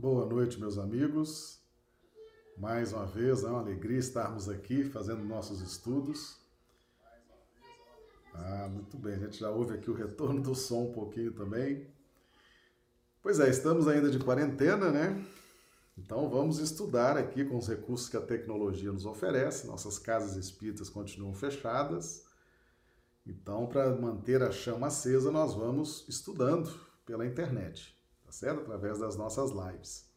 Boa noite, meus amigos. Mais uma vez, é uma alegria estarmos aqui fazendo nossos estudos. Ah, muito bem, a gente já ouve aqui o retorno do som um pouquinho também. Pois é, estamos ainda de quarentena, né? Então vamos estudar aqui com os recursos que a tecnologia nos oferece. Nossas casas espíritas continuam fechadas. Então, para manter a chama acesa, nós vamos estudando pela internet tá certo? Através das nossas lives.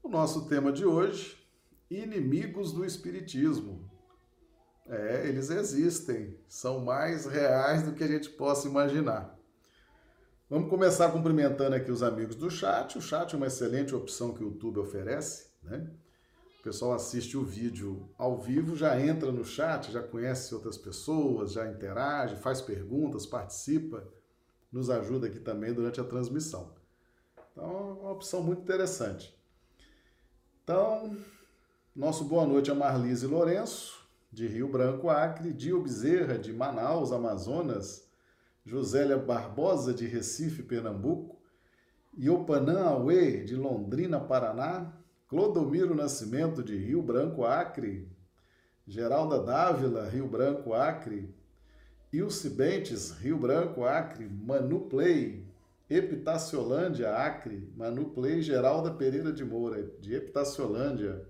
O nosso tema de hoje, inimigos do espiritismo. É, eles existem, são mais reais do que a gente possa imaginar. Vamos começar cumprimentando aqui os amigos do chat. O chat é uma excelente opção que o YouTube oferece, né? O pessoal assiste o vídeo ao vivo, já entra no chat, já conhece outras pessoas, já interage, faz perguntas, participa, nos ajuda aqui também durante a transmissão. Então, é uma opção muito interessante. Então, nosso boa noite a Marlise Lourenço, de Rio Branco, Acre, Dio Bezerra, de Manaus, Amazonas, Josélia Barbosa, de Recife, Pernambuco, Iopanã Aue, de Londrina, Paraná, Clodomiro Nascimento, de Rio Branco, Acre, Geralda Dávila, Rio Branco, Acre, Ilse Bentes, Rio Branco, Acre, Manu Play, Epitaciolândia, Acre, Manu Play Geralda Pereira de Moura, de Epitaciolândia,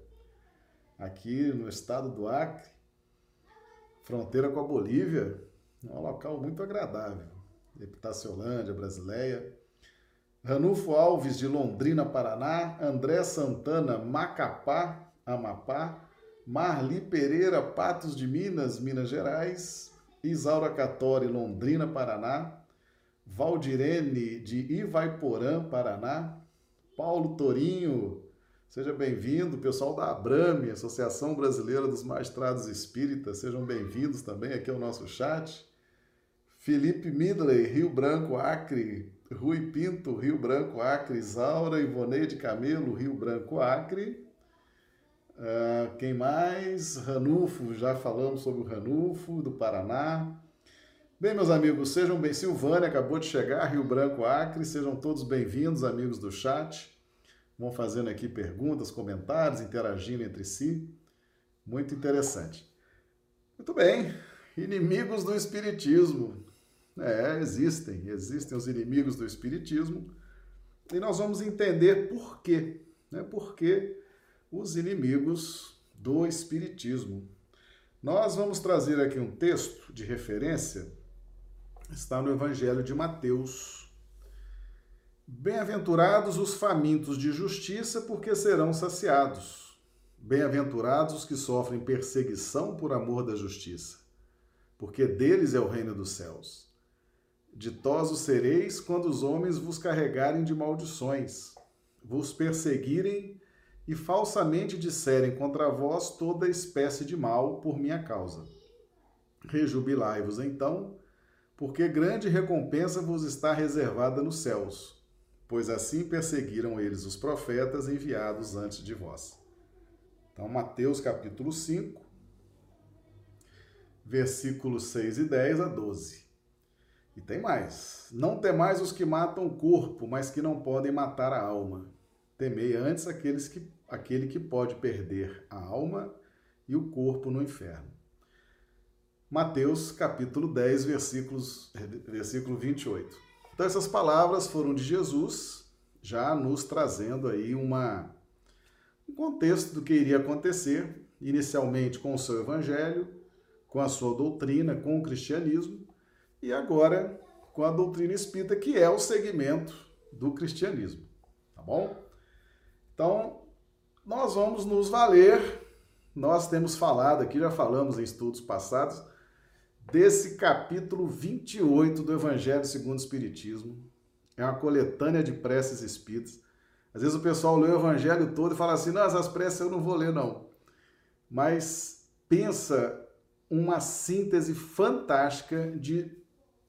aqui no estado do Acre, fronteira com a Bolívia, um local muito agradável. Epitaciolândia, Brasileia. Ranulfo Alves, de Londrina, Paraná. André Santana, Macapá, Amapá. Marli Pereira, Patos de Minas, Minas Gerais. Isaura Catori, Londrina, Paraná. Valdirene, de Ivaiporã, Paraná. Paulo Torinho, seja bem-vindo. Pessoal da Abrame, Associação Brasileira dos Magistrados Espíritas, sejam bem-vindos também aqui ao nosso chat. Felipe Midley, Rio Branco, Acre. Rui Pinto, Rio Branco, Acre. Isaura Ivoneide Camelo, Rio Branco, Acre. Uh, quem mais? Ranulfo, já falamos sobre o Ranulfo, do Paraná. Bem, meus amigos, sejam bem. Silvânia acabou de chegar, Rio Branco, Acre. Sejam todos bem-vindos, amigos do chat. Vão fazendo aqui perguntas, comentários, interagindo entre si. Muito interessante. Muito bem. Inimigos do Espiritismo. É, existem. Existem os inimigos do Espiritismo. E nós vamos entender por quê. Né? Por que os inimigos do Espiritismo. Nós vamos trazer aqui um texto de referência está no Evangelho de Mateus. Bem-aventurados os famintos de justiça, porque serão saciados. Bem-aventurados os que sofrem perseguição por amor da justiça, porque deles é o reino dos céus. Ditosos sereis quando os homens vos carregarem de maldições, vos perseguirem e falsamente disserem contra vós toda espécie de mal por minha causa. Rejubilai-vos então, porque grande recompensa vos está reservada nos céus, pois assim perseguiram eles os profetas enviados antes de vós. Então, Mateus capítulo 5, versículos 6 e 10 a 12. E tem mais. Não temais os que matam o corpo, mas que não podem matar a alma. Temei antes aqueles que, aquele que pode perder a alma e o corpo no inferno. Mateus capítulo 10, versículos, versículo 28. Então essas palavras foram de Jesus, já nos trazendo aí uma, um contexto do que iria acontecer, inicialmente com o seu evangelho, com a sua doutrina, com o cristianismo, e agora com a doutrina espírita, que é o segmento do cristianismo, tá bom? Então, nós vamos nos valer, nós temos falado aqui, já falamos em estudos passados, desse capítulo 28 do Evangelho segundo o Espiritismo. É uma coletânea de preces espíritas. Às vezes o pessoal lê o Evangelho todo e fala assim: não, essas preces eu não vou ler, não. Mas pensa uma síntese fantástica de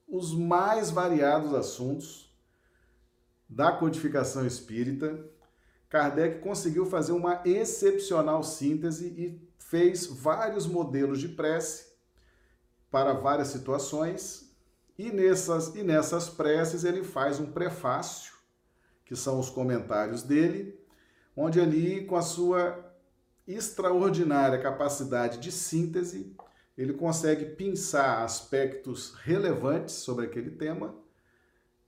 os mais variados assuntos da codificação espírita. Kardec conseguiu fazer uma excepcional síntese e fez vários modelos de prece para várias situações, e nessas, e nessas preces ele faz um prefácio, que são os comentários dele, onde ali, com a sua extraordinária capacidade de síntese, ele consegue pensar aspectos relevantes sobre aquele tema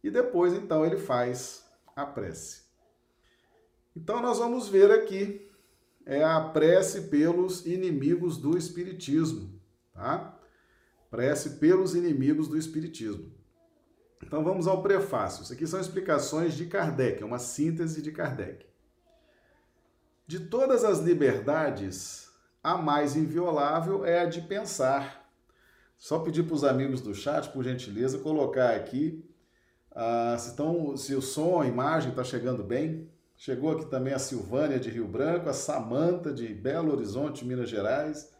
e depois, então, ele faz a prece. Então, nós vamos ver aqui é a prece pelos inimigos do Espiritismo, tá? Prece pelos inimigos do Espiritismo. Então vamos ao prefácio. Isso aqui são explicações de Kardec, é uma síntese de Kardec. De todas as liberdades, a mais inviolável é a de pensar. Só pedir para os amigos do chat, por gentileza, colocar aqui ah, se, tão, se o som, a imagem está chegando bem. Chegou aqui também a Silvânia de Rio Branco, a Samanta de Belo Horizonte, Minas Gerais,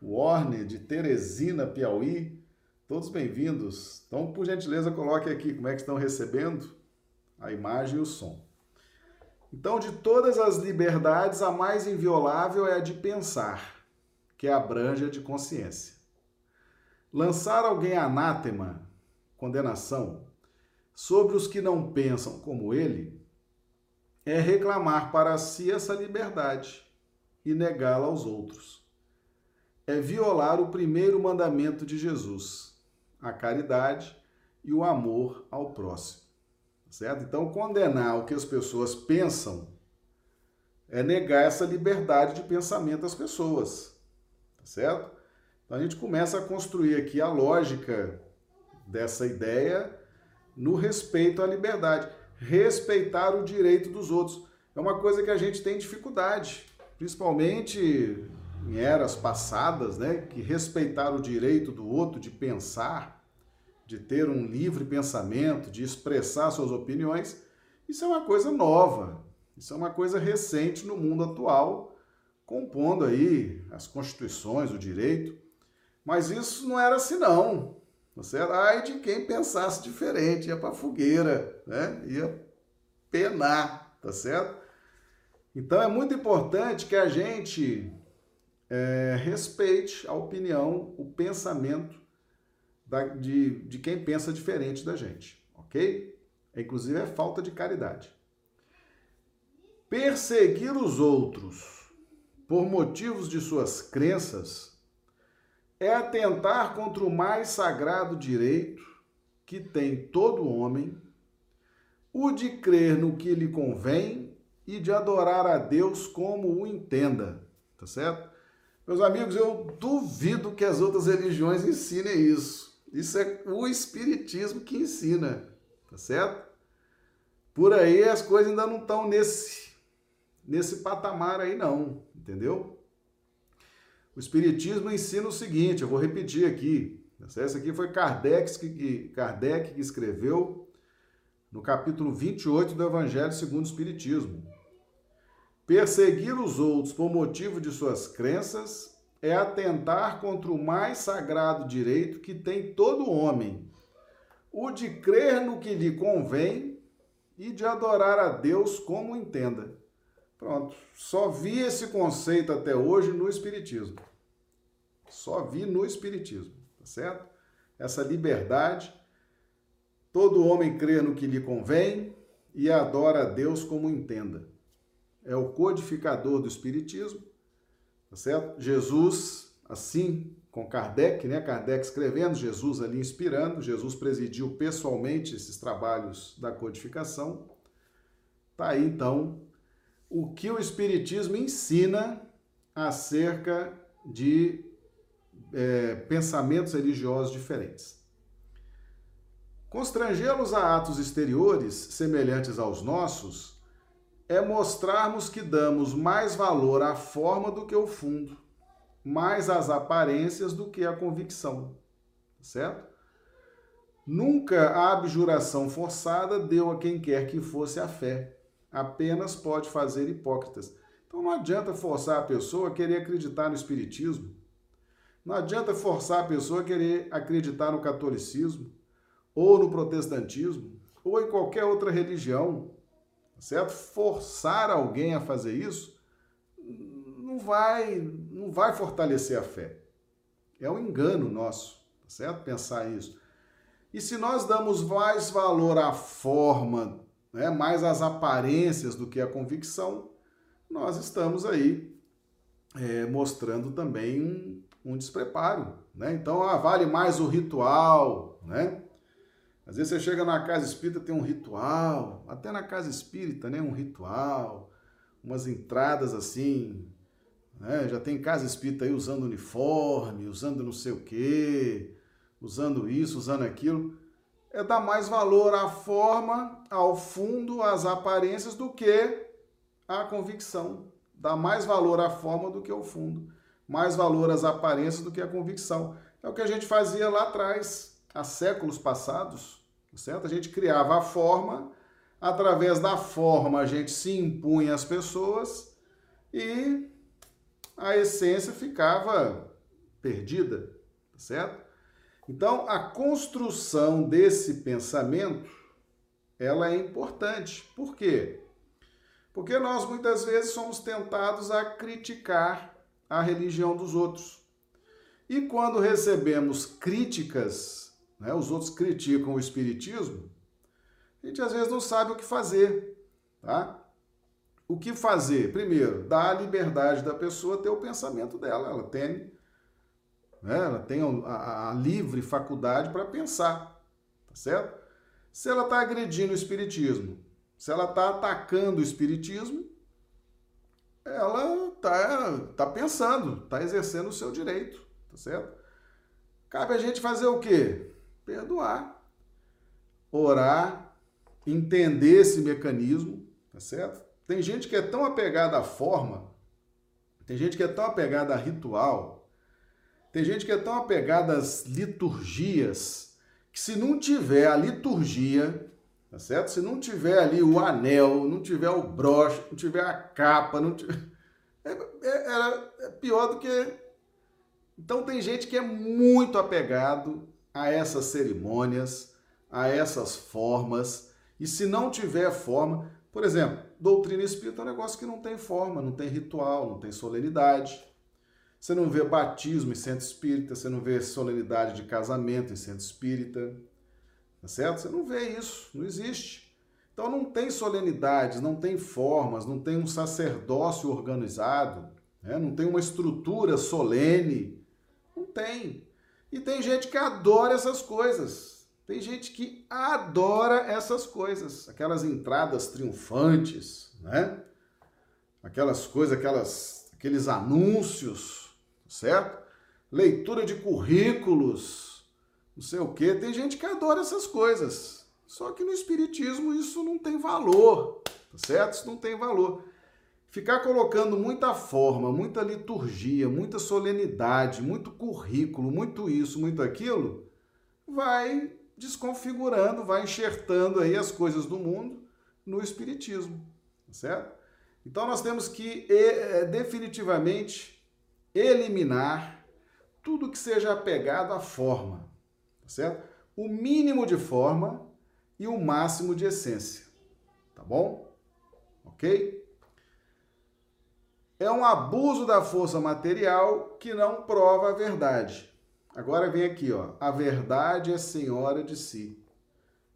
o Orne de Teresina, Piauí. Todos bem-vindos. Então, por gentileza, coloque aqui como é que estão recebendo a imagem e o som. Então, de todas as liberdades, a mais inviolável é a de pensar, que abrange a de consciência. Lançar alguém anátema, condenação, sobre os que não pensam como ele, é reclamar para si essa liberdade e negá-la aos outros. É violar o primeiro mandamento de Jesus, a caridade e o amor ao próximo. Certo? Então, condenar o que as pessoas pensam é negar essa liberdade de pensamento às pessoas. Tá certo? Então, a gente começa a construir aqui a lógica dessa ideia no respeito à liberdade respeitar o direito dos outros. É uma coisa que a gente tem dificuldade, principalmente em eras passadas, né, que respeitar o direito do outro de pensar, de ter um livre pensamento, de expressar suas opiniões, isso é uma coisa nova. Isso é uma coisa recente no mundo atual, compondo aí as constituições, o direito. Mas isso não era assim não. Você ai de quem pensasse diferente, ia para fogueira, né? Ia penar, tá certo? Então é muito importante que a gente é, respeite a opinião, o pensamento da, de, de quem pensa diferente da gente, ok? Inclusive é falta de caridade. Perseguir os outros por motivos de suas crenças é atentar contra o mais sagrado direito que tem todo homem, o de crer no que lhe convém e de adorar a Deus como o entenda, tá certo? Meus amigos, eu duvido que as outras religiões ensinem isso. Isso é o espiritismo que ensina, tá certo? Por aí as coisas ainda não estão nesse nesse patamar aí não, entendeu? O Espiritismo ensina o seguinte, eu vou repetir aqui. Essa aqui foi Kardec que, Kardec que escreveu no capítulo 28 do Evangelho segundo o Espiritismo. Perseguir os outros por motivo de suas crenças é atentar contra o mais sagrado direito que tem todo homem, o de crer no que lhe convém e de adorar a Deus como entenda. Pronto, só vi esse conceito até hoje no Espiritismo. Só vi no Espiritismo, tá certo? Essa liberdade, todo homem crê no que lhe convém e adora a Deus como entenda. É o codificador do Espiritismo, tá certo? Jesus, assim, com Kardec, né? Kardec escrevendo, Jesus ali inspirando, Jesus presidiu pessoalmente esses trabalhos da codificação. Tá aí então o que o Espiritismo ensina acerca de é, pensamentos religiosos diferentes. Constrangê-los a atos exteriores semelhantes aos nossos é mostrarmos que damos mais valor à forma do que ao fundo, mais às aparências do que à convicção, certo? Nunca a abjuração forçada deu a quem quer que fosse a fé, apenas pode fazer hipócritas. Então não adianta forçar a pessoa a querer acreditar no Espiritismo, não adianta forçar a pessoa a querer acreditar no catolicismo, ou no protestantismo, ou em qualquer outra religião, certo? Forçar alguém a fazer isso não vai, não vai fortalecer a fé. É um engano nosso, certo? Pensar isso. E se nós damos mais valor à forma, né, mais às aparências do que à convicção, nós estamos aí é, mostrando também um, um despreparo, né? Então, ah, vale mais o ritual, né? Às vezes você chega na casa espírita, tem um ritual, até na casa espírita, né? Um ritual, umas entradas assim, né? Já tem casa espírita aí usando uniforme, usando não sei o quê, usando isso, usando aquilo. É dar mais valor à forma, ao fundo, às aparências do que à convicção. Dá mais valor à forma do que ao fundo. Mais valor às aparências do que à convicção. É o que a gente fazia lá atrás, há séculos passados certo? A gente criava a forma, através da forma a gente se impunha às pessoas e a essência ficava perdida, certo? Então, a construção desse pensamento, ela é importante. Por quê? Porque nós muitas vezes somos tentados a criticar a religião dos outros. E quando recebemos críticas né? os outros criticam o espiritismo, a gente às vezes não sabe o que fazer, tá? O que fazer? Primeiro, dar a liberdade da pessoa ter o pensamento dela, ela tem, né? ela tem a, a livre faculdade para pensar, tá certo? Se ela está agredindo o espiritismo, se ela está atacando o espiritismo, ela está tá pensando, está exercendo o seu direito, tá certo? Cabe a gente fazer o quê? Perdoar, orar, entender esse mecanismo, tá certo? Tem gente que é tão apegada à forma, tem gente que é tão apegada a ritual, tem gente que é tão apegada às liturgias, que se não tiver a liturgia, tá certo? Se não tiver ali o anel, não tiver o broche, não tiver a capa, não tiver... É, é, é pior do que. Então tem gente que é muito apegado a essas cerimônias, a essas formas. E se não tiver forma, por exemplo, doutrina espírita é um negócio que não tem forma, não tem ritual, não tem solenidade. Você não vê batismo em centro espírita, você não vê solenidade de casamento em centro espírita, tá certo? Você não vê isso, não existe. Então não tem solenidades, não tem formas, não tem um sacerdócio organizado, né? não tem uma estrutura solene, não tem. E tem gente que adora essas coisas. Tem gente que adora essas coisas, aquelas entradas triunfantes, né? Aquelas coisas, aquelas, aqueles anúncios, certo? Leitura de currículos, não sei o quê. Tem gente que adora essas coisas. Só que no espiritismo isso não tem valor, tá certo? Isso não tem valor. Ficar colocando muita forma, muita liturgia, muita solenidade, muito currículo, muito isso, muito aquilo, vai desconfigurando, vai enxertando aí as coisas do mundo no espiritismo, tá certo? Então nós temos que é, definitivamente eliminar tudo que seja apegado à forma, tá certo? O mínimo de forma e o máximo de essência, tá bom? Ok? É um abuso da força material que não prova a verdade. Agora vem aqui, ó. A verdade é senhora de si.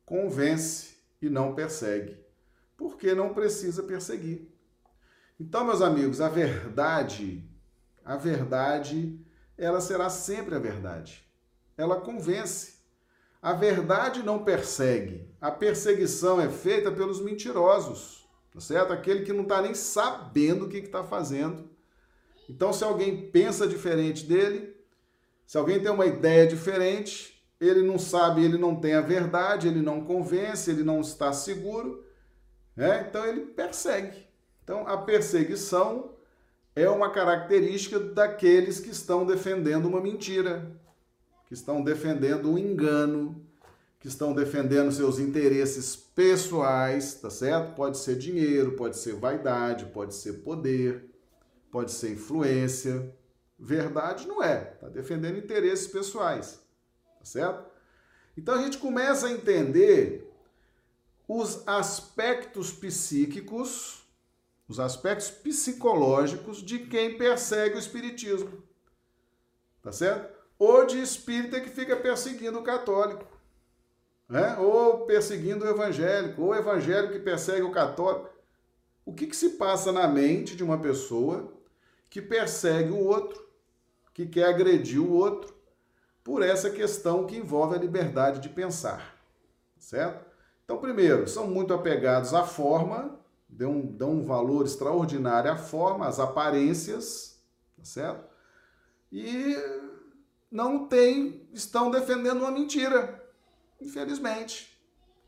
Convence e não persegue, porque não precisa perseguir. Então, meus amigos, a verdade, a verdade, ela será sempre a verdade. Ela convence. A verdade não persegue. A perseguição é feita pelos mentirosos tá certo? Aquele que não está nem sabendo o que está fazendo. Então, se alguém pensa diferente dele, se alguém tem uma ideia diferente, ele não sabe, ele não tem a verdade, ele não convence, ele não está seguro, né? então ele persegue. Então, a perseguição é uma característica daqueles que estão defendendo uma mentira, que estão defendendo um engano, que estão defendendo seus interesses pessoais, tá certo? Pode ser dinheiro, pode ser vaidade, pode ser poder, pode ser influência. Verdade não é, tá defendendo interesses pessoais, tá certo? Então a gente começa a entender os aspectos psíquicos, os aspectos psicológicos de quem persegue o espiritismo. Tá certo? Ou de espírita que fica perseguindo o católico né? ou perseguindo o evangélico, ou o evangélico que persegue o católico. O que, que se passa na mente de uma pessoa que persegue o outro, que quer agredir o outro, por essa questão que envolve a liberdade de pensar, certo? Então, primeiro, são muito apegados à forma, dão, dão um valor extraordinário à forma, às aparências, tá certo? E não tem, estão defendendo uma mentira, infelizmente.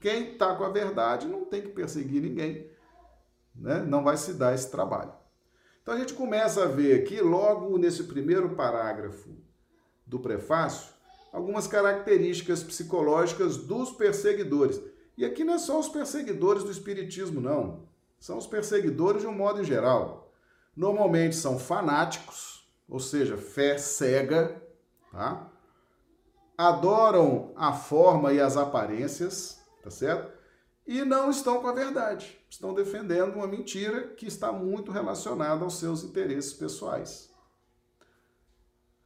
Quem está com a verdade não tem que perseguir ninguém, né? não vai se dar esse trabalho. Então a gente começa a ver aqui, logo nesse primeiro parágrafo do prefácio, algumas características psicológicas dos perseguidores. E aqui não é só os perseguidores do Espiritismo, não. São os perseguidores de um modo em geral. Normalmente são fanáticos, ou seja, fé cega, tá? Adoram a forma e as aparências, tá certo? E não estão com a verdade. Estão defendendo uma mentira que está muito relacionada aos seus interesses pessoais.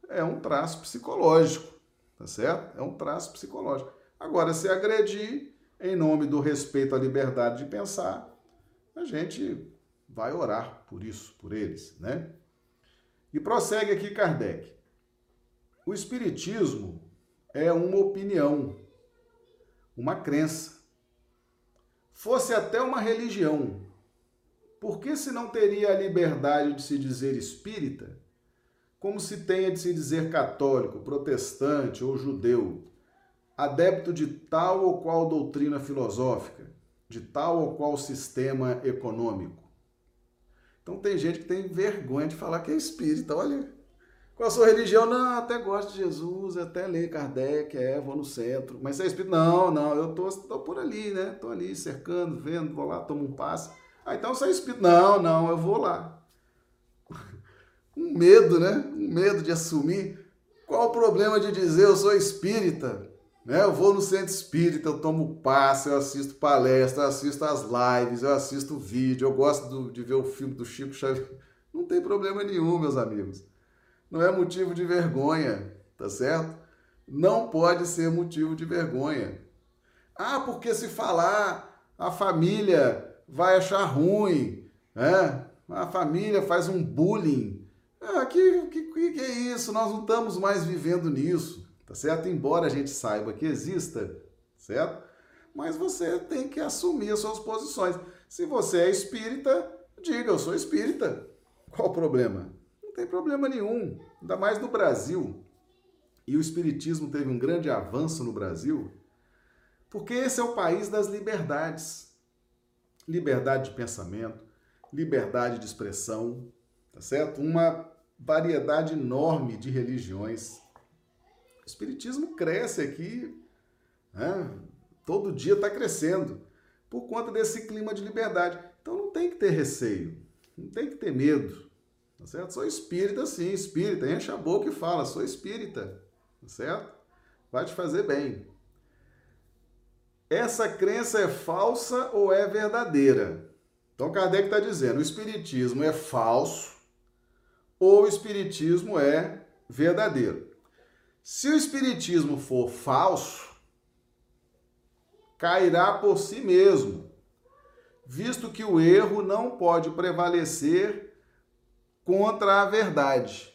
É um traço psicológico, tá certo? É um traço psicológico. Agora, se agredir em nome do respeito à liberdade de pensar, a gente vai orar por isso, por eles, né? E prossegue aqui Kardec. O Espiritismo é uma opinião, uma crença fosse até uma religião, por que se não teria a liberdade de se dizer espírita, como se tenha de se dizer católico, protestante ou judeu, adepto de tal ou qual doutrina filosófica, de tal ou qual sistema econômico? Então tem gente que tem vergonha de falar que é espírita, olha. Qual a sua religião? Não, até gosto de Jesus, até leio Kardec, é, vou no centro. Mas você é espírito? Não, não, eu tô, tô por ali, né? Tô ali cercando, vendo, vou lá, tomo um passe. Ah, então você é espírito? Não, não, eu vou lá. Um medo, né? Um medo de assumir. Qual o problema de dizer eu sou espírita? Né? Eu vou no centro espírita, eu tomo passe, eu assisto palestra, eu assisto as lives, eu assisto vídeo, eu gosto do, de ver o filme do Chico Xavier. Não tem problema nenhum, meus amigos não é motivo de vergonha, tá certo? Não pode ser motivo de vergonha. Ah, porque se falar, a família vai achar ruim, né? A família faz um bullying. Ah, que, que, que é isso? Nós não estamos mais vivendo nisso, tá certo? Embora a gente saiba que exista, certo? Mas você tem que assumir as suas posições. Se você é espírita, diga, eu sou espírita. Qual o problema? Tem problema nenhum, ainda mais no Brasil. E o Espiritismo teve um grande avanço no Brasil, porque esse é o país das liberdades. Liberdade de pensamento, liberdade de expressão, tá certo? Uma variedade enorme de religiões. O Espiritismo cresce aqui, né? todo dia está crescendo, por conta desse clima de liberdade. Então não tem que ter receio, não tem que ter medo. Tá certo? Sou espírita, sim, espírita. Enche a boca e fala, sou espírita. Tá certo? Vai te fazer bem. Essa crença é falsa ou é verdadeira? Então Kardec está dizendo: o espiritismo é falso ou o espiritismo é verdadeiro. Se o espiritismo for falso, cairá por si mesmo, visto que o erro não pode prevalecer contra a verdade,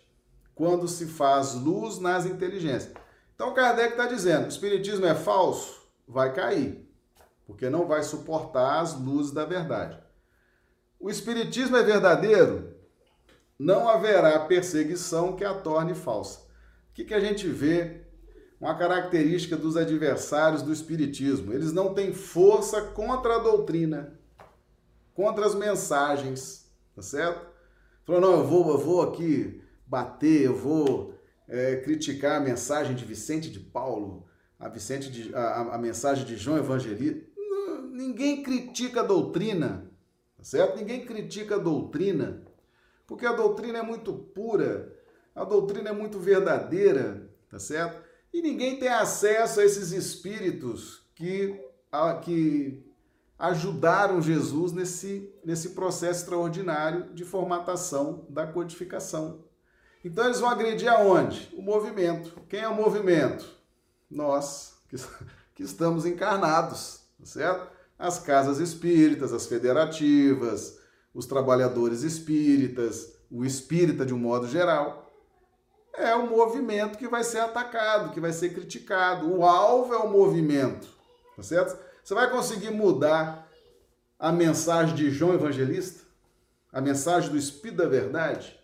quando se faz luz nas inteligências. Então Kardec está dizendo: o Espiritismo é falso? Vai cair, porque não vai suportar as luzes da verdade. O Espiritismo é verdadeiro? Não haverá perseguição que a torne falsa. O que, que a gente vê? Uma característica dos adversários do Espiritismo: eles não têm força contra a doutrina, contra as mensagens, tá certo? Falou, não, eu vou, eu vou aqui bater, eu vou é, criticar a mensagem de Vicente de Paulo, a, Vicente de, a, a mensagem de João Evangelista. Ninguém critica a doutrina, tá certo? Ninguém critica a doutrina, porque a doutrina é muito pura, a doutrina é muito verdadeira, tá certo? E ninguém tem acesso a esses espíritos que, a, que ajudaram Jesus nesse, nesse processo extraordinário de formatação da codificação. Então eles vão agredir aonde? O movimento. Quem é o movimento? Nós, que, que estamos encarnados, tá certo? As casas espíritas, as federativas, os trabalhadores espíritas, o espírita de um modo geral. É o movimento que vai ser atacado, que vai ser criticado. O alvo é o movimento, tá certo? Você vai conseguir mudar a mensagem de João Evangelista? A mensagem do Espírito da Verdade?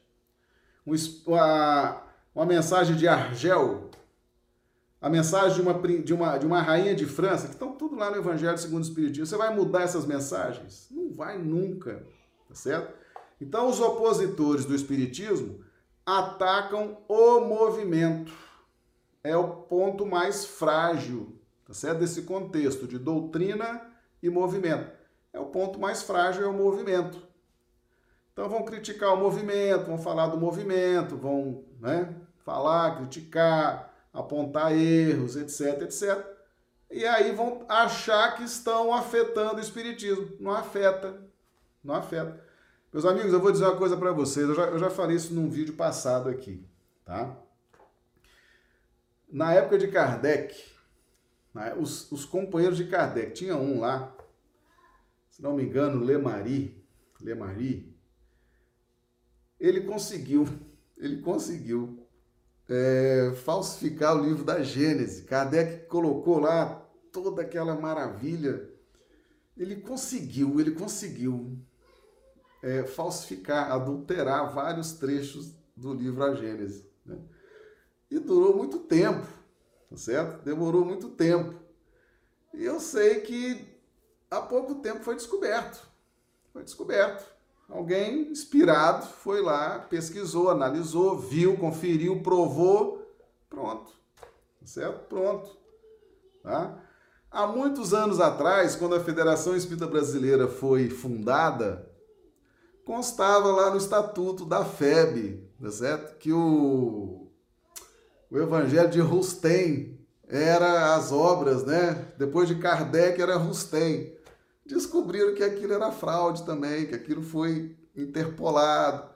Uma, mensagem de Argel? A mensagem de uma, de, uma, de uma rainha de França, que estão tudo lá no Evangelho segundo o Espiritismo. Você vai mudar essas mensagens? Não vai nunca tá certo? Então, os opositores do Espiritismo atacam o movimento. É o ponto mais frágil, tá certo? Desse contexto de doutrina e movimento. É o ponto mais frágil, é o movimento. Então vão criticar o movimento, vão falar do movimento, vão né, falar, criticar, apontar erros, etc, etc. E aí vão achar que estão afetando o espiritismo. Não afeta, não afeta. Meus amigos, eu vou dizer uma coisa para vocês. Eu já, eu já falei isso num vídeo passado aqui, tá? Na época de Kardec, né, os, os companheiros de Kardec, tinha um lá, se não me engano, Lemari, Lemari, ele conseguiu, ele conseguiu é, falsificar o livro da Gênese. Kardec colocou lá toda aquela maravilha. Ele conseguiu, ele conseguiu é, falsificar, adulterar vários trechos do livro A Gênese. Né? E durou muito tempo, tá certo? Demorou muito tempo. E eu sei que há pouco tempo foi descoberto. Foi descoberto. Alguém inspirado foi lá, pesquisou, analisou, viu, conferiu, provou, pronto. Tá certo? Pronto. Tá? Há muitos anos atrás, quando a Federação Espírita Brasileira foi fundada, constava lá no estatuto da FEB, tá certo? Que o, o Evangelho de Rustem era as obras, né? Depois de Kardec era Rustem. Descobriram que aquilo era fraude também, que aquilo foi interpolado.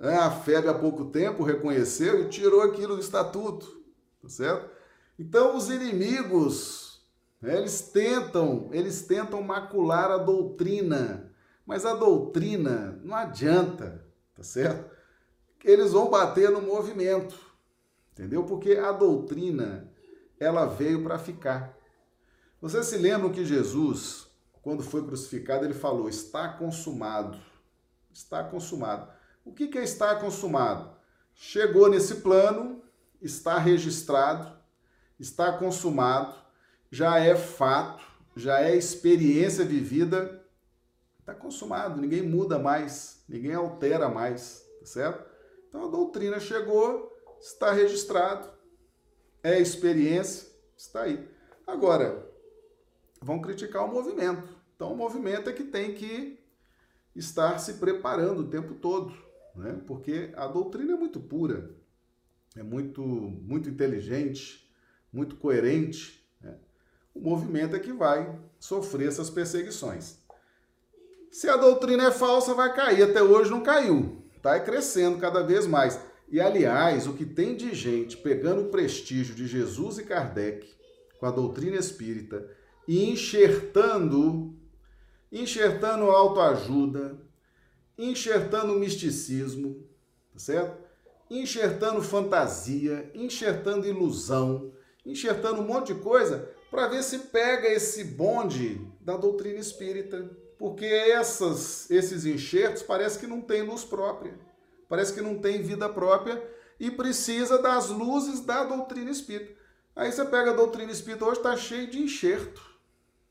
É, a FEB há pouco tempo reconheceu e tirou aquilo do estatuto, tá certo? Então os inimigos, né, eles tentam, eles tentam macular a doutrina mas a doutrina não adianta, tá certo? Eles vão bater no movimento, entendeu? Porque a doutrina, ela veio para ficar. Vocês se lembram que Jesus, quando foi crucificado, ele falou: está consumado. Está consumado. O que é estar consumado? Chegou nesse plano, está registrado, está consumado, já é fato, já é experiência vivida Está consumado, ninguém muda mais, ninguém altera mais, tá certo? Então a doutrina chegou, está registrado, é experiência, está aí. Agora, vão criticar o movimento. Então o movimento é que tem que estar se preparando o tempo todo, né? Porque a doutrina é muito pura, é muito muito inteligente, muito coerente. Né? O movimento é que vai sofrer essas perseguições. Se a doutrina é falsa, vai cair. Até hoje não caiu. Está crescendo cada vez mais. E, aliás, o que tem de gente pegando o prestígio de Jesus e Kardec com a doutrina espírita e enxertando, enxertando autoajuda, enxertando misticismo, tá certo? Enxertando fantasia, enxertando ilusão, enxertando um monte de coisa para ver se pega esse bonde da doutrina espírita porque essas, esses enxertos parece que não tem luz própria, parece que não tem vida própria e precisa das luzes da doutrina espírita. Aí você pega a doutrina espírita hoje está cheio de enxerto,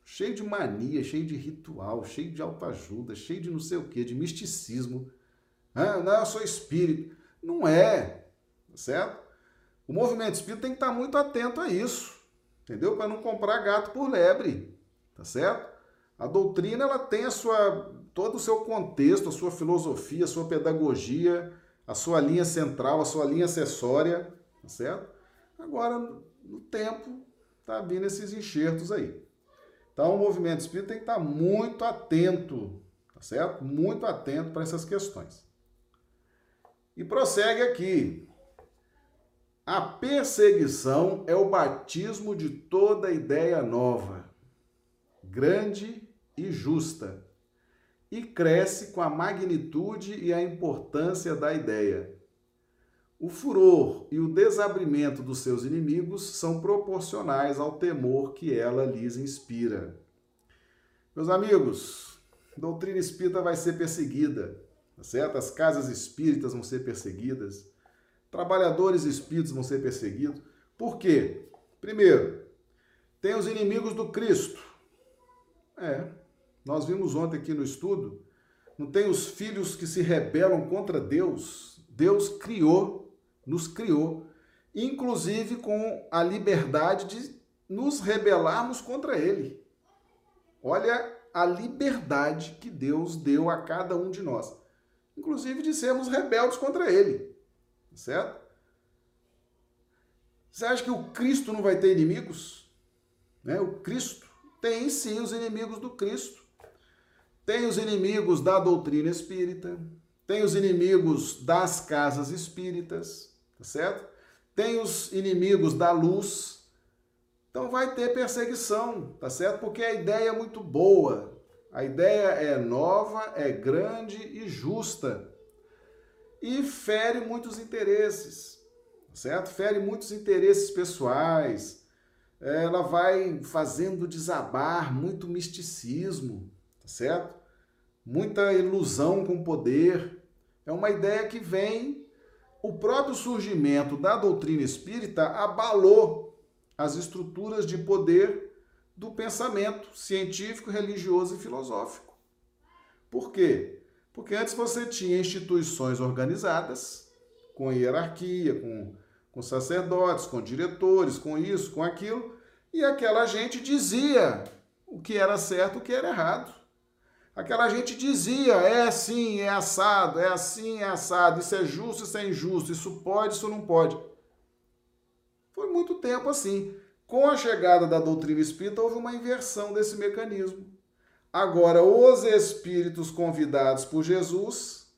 cheio de mania, cheio de ritual, cheio de autoajuda, cheio de não sei o que, de misticismo. Ah, não, eu sou espírito. Não é, tá certo? O movimento espírita tem que estar muito atento a isso, entendeu? Para não comprar gato por lebre, tá certo? A doutrina ela tem a sua todo o seu contexto, a sua filosofia, a sua pedagogia, a sua linha central, a sua linha acessória, tá certo? Agora, no tempo, tá vindo esses enxertos aí. Então, o movimento espírita tem que estar muito atento, tá certo? Muito atento para essas questões. E prossegue aqui. A perseguição é o batismo de toda ideia nova, grande e justa, e cresce com a magnitude e a importância da ideia. O furor e o desabrimento dos seus inimigos são proporcionais ao temor que ela lhes inspira. Meus amigos, a doutrina espírita vai ser perseguida, tá certo? As casas espíritas vão ser perseguidas, trabalhadores espíritos vão ser perseguidos. Por quê? Primeiro, tem os inimigos do Cristo. É, nós vimos ontem aqui no estudo, não tem os filhos que se rebelam contra Deus. Deus criou, nos criou, inclusive com a liberdade de nos rebelarmos contra Ele. Olha a liberdade que Deus deu a cada um de nós, inclusive de sermos rebeldes contra Ele, certo? Você acha que o Cristo não vai ter inimigos? Né? O Cristo tem sim os inimigos do Cristo. Tem os inimigos da doutrina espírita, tem os inimigos das casas espíritas, tá certo? Tem os inimigos da luz. Então vai ter perseguição, tá certo? Porque a ideia é muito boa. A ideia é nova, é grande e justa. E fere muitos interesses, tá certo? Fere muitos interesses pessoais, ela vai fazendo desabar muito misticismo, tá certo? Muita ilusão com poder. É uma ideia que vem. O próprio surgimento da doutrina espírita abalou as estruturas de poder do pensamento científico, religioso e filosófico. Por quê? Porque antes você tinha instituições organizadas, com hierarquia, com com sacerdotes, com diretores, com isso, com aquilo, e aquela gente dizia o que era certo, o que era errado. Aquela gente dizia, é assim, é assado, é assim, é assado, isso é justo, isso é injusto, isso pode, isso não pode. Foi muito tempo assim. Com a chegada da doutrina espírita, houve uma inversão desse mecanismo. Agora, os espíritos convidados por Jesus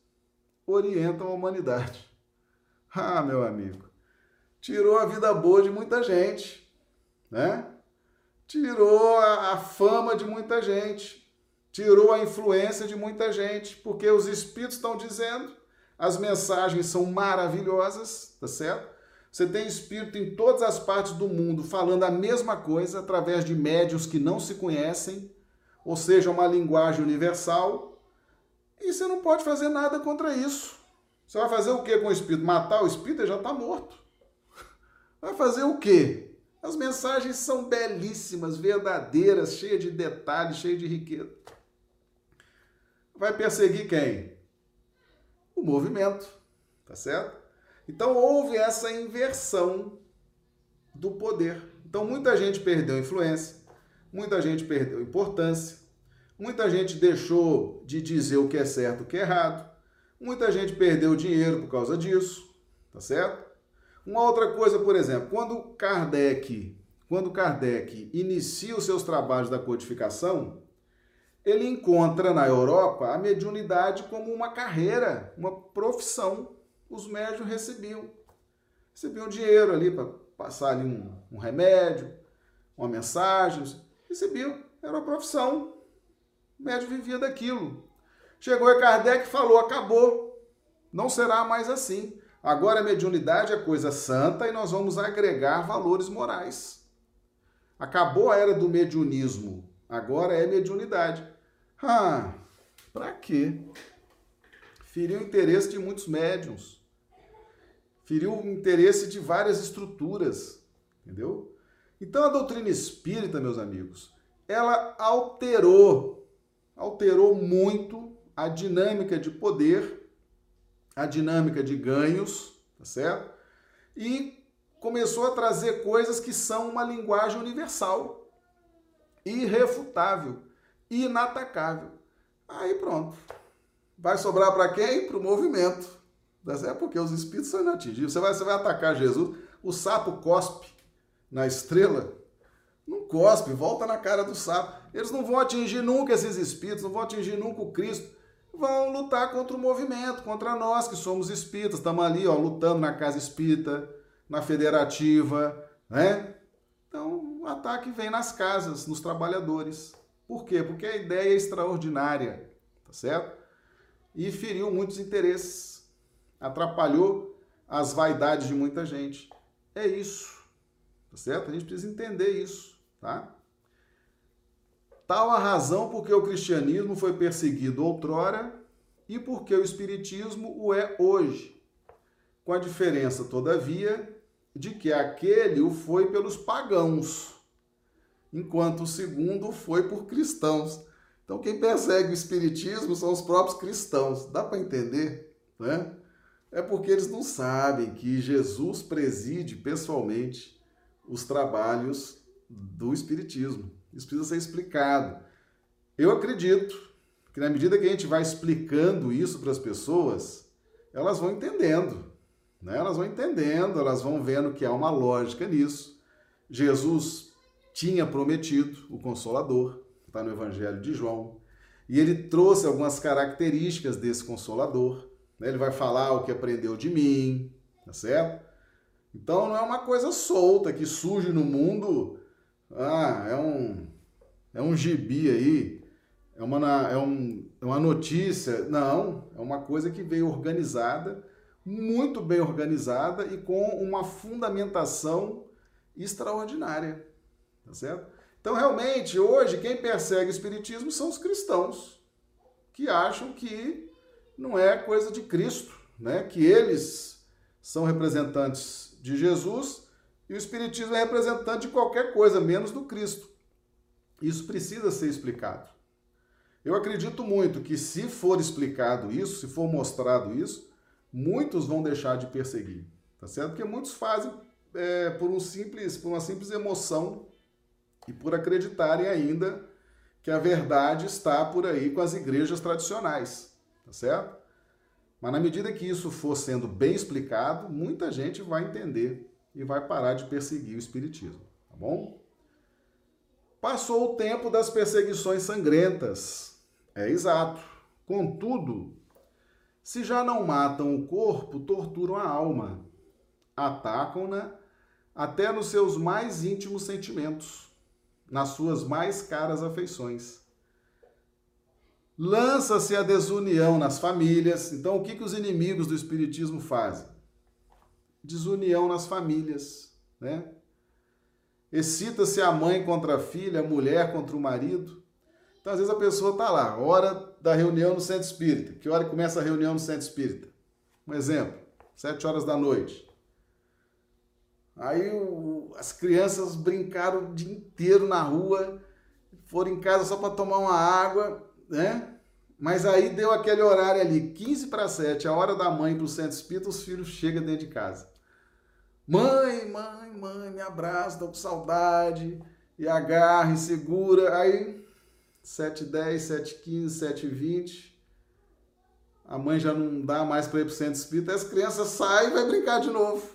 orientam a humanidade. Ah, meu amigo, tirou a vida boa de muita gente, né? Tirou a, a fama de muita gente, tirou a influência de muita gente, porque os espíritos estão dizendo, as mensagens são maravilhosas, tá certo? Você tem espírito em todas as partes do mundo falando a mesma coisa através de médios que não se conhecem, ou seja, uma linguagem universal, e você não pode fazer nada contra isso. Você vai fazer o que com o espírito? Matar o espírito? Ele já está morto. Vai fazer o quê? As mensagens são belíssimas, verdadeiras, cheias de detalhes, cheias de riqueza. Vai perseguir quem? O movimento, tá certo? Então houve essa inversão do poder. Então muita gente perdeu influência, muita gente perdeu importância, muita gente deixou de dizer o que é certo e o que é errado, muita gente perdeu dinheiro por causa disso, tá certo? Uma outra coisa, por exemplo, quando Kardec, quando Kardec inicia os seus trabalhos da codificação, ele encontra na Europa a mediunidade como uma carreira, uma profissão. Os médios recebiam. Recebiam dinheiro ali para passar ali um, um, remédio, uma mensagem. Recebiam. Era uma profissão. O médium vivia daquilo. Chegou a Kardec e falou: acabou. Não será mais assim. Agora a mediunidade é coisa santa e nós vamos agregar valores morais. Acabou a era do mediunismo, agora é mediunidade. Ah, para quê? Feriu o interesse de muitos médiums. Feriu o interesse de várias estruturas, entendeu? Então a doutrina espírita, meus amigos, ela alterou, alterou muito a dinâmica de poder a dinâmica de ganhos, tá certo? E começou a trazer coisas que são uma linguagem universal, irrefutável, inatacável. Aí pronto. Vai sobrar para quem? Para o movimento. É porque os espíritos são inatingíveis. Você vai, você vai atacar Jesus, o sapo cospe na estrela, não cospe, volta na cara do sapo. Eles não vão atingir nunca esses espíritos, não vão atingir nunca o Cristo vão lutar contra o movimento, contra nós que somos espíritas. Estamos ali, ó, lutando na casa espírita, na federativa, né? Então, o ataque vem nas casas, nos trabalhadores. Por quê? Porque a ideia é extraordinária, tá certo? E feriu muitos interesses, atrapalhou as vaidades de muita gente. É isso, tá certo? A gente precisa entender isso, tá? Tal a razão porque o cristianismo foi perseguido outrora e porque o espiritismo o é hoje. Com a diferença, todavia, de que aquele o foi pelos pagãos, enquanto o segundo foi por cristãos. Então, quem persegue o espiritismo são os próprios cristãos. Dá para entender, né? É porque eles não sabem que Jesus preside pessoalmente os trabalhos do espiritismo. Isso precisa ser explicado. Eu acredito que na medida que a gente vai explicando isso para as pessoas, elas vão entendendo. Né? Elas vão entendendo, elas vão vendo que há uma lógica nisso. Jesus tinha prometido o Consolador, está no Evangelho de João, e ele trouxe algumas características desse Consolador. Né? Ele vai falar o que aprendeu de mim, tá certo? Então não é uma coisa solta que surge no mundo ah, é um, é um gibi aí, é uma, é, um, é uma notícia. Não, é uma coisa que veio organizada, muito bem organizada e com uma fundamentação extraordinária. Tá certo? Então, realmente, hoje, quem persegue o Espiritismo são os cristãos, que acham que não é coisa de Cristo, né? que eles são representantes de Jesus e o Espiritismo é representante de qualquer coisa, menos do Cristo. Isso precisa ser explicado. Eu acredito muito que, se for explicado isso, se for mostrado isso, muitos vão deixar de perseguir, tá certo? Porque muitos fazem é, por, um simples, por uma simples emoção e por acreditarem ainda que a verdade está por aí com as igrejas tradicionais, tá certo? Mas na medida que isso for sendo bem explicado, muita gente vai entender e vai parar de perseguir o espiritismo, tá bom? Passou o tempo das perseguições sangrentas. É exato. Contudo, se já não matam o corpo, torturam a alma. Atacam-na até nos seus mais íntimos sentimentos, nas suas mais caras afeições. Lança-se a desunião nas famílias. Então, o que, que os inimigos do Espiritismo fazem? desunião nas famílias, né? Excita-se a mãe contra a filha, a mulher contra o marido. Então, às vezes a pessoa está lá, hora da reunião no centro espírita. Que hora começa a reunião no centro espírita? Um exemplo, sete horas da noite. Aí o, as crianças brincaram o dia inteiro na rua, foram em casa só para tomar uma água, né? Mas aí deu aquele horário ali, 15 para 7, a hora da mãe para o centro espírita, os filhos chegam dentro de casa. Mãe, mãe, mãe, me abraça, tô com saudade. E agarra e segura. Aí, 7h10, 7h15, 7h20. A mãe já não dá mais para ir pro centro espírita. As crianças saem e vai brincar de novo.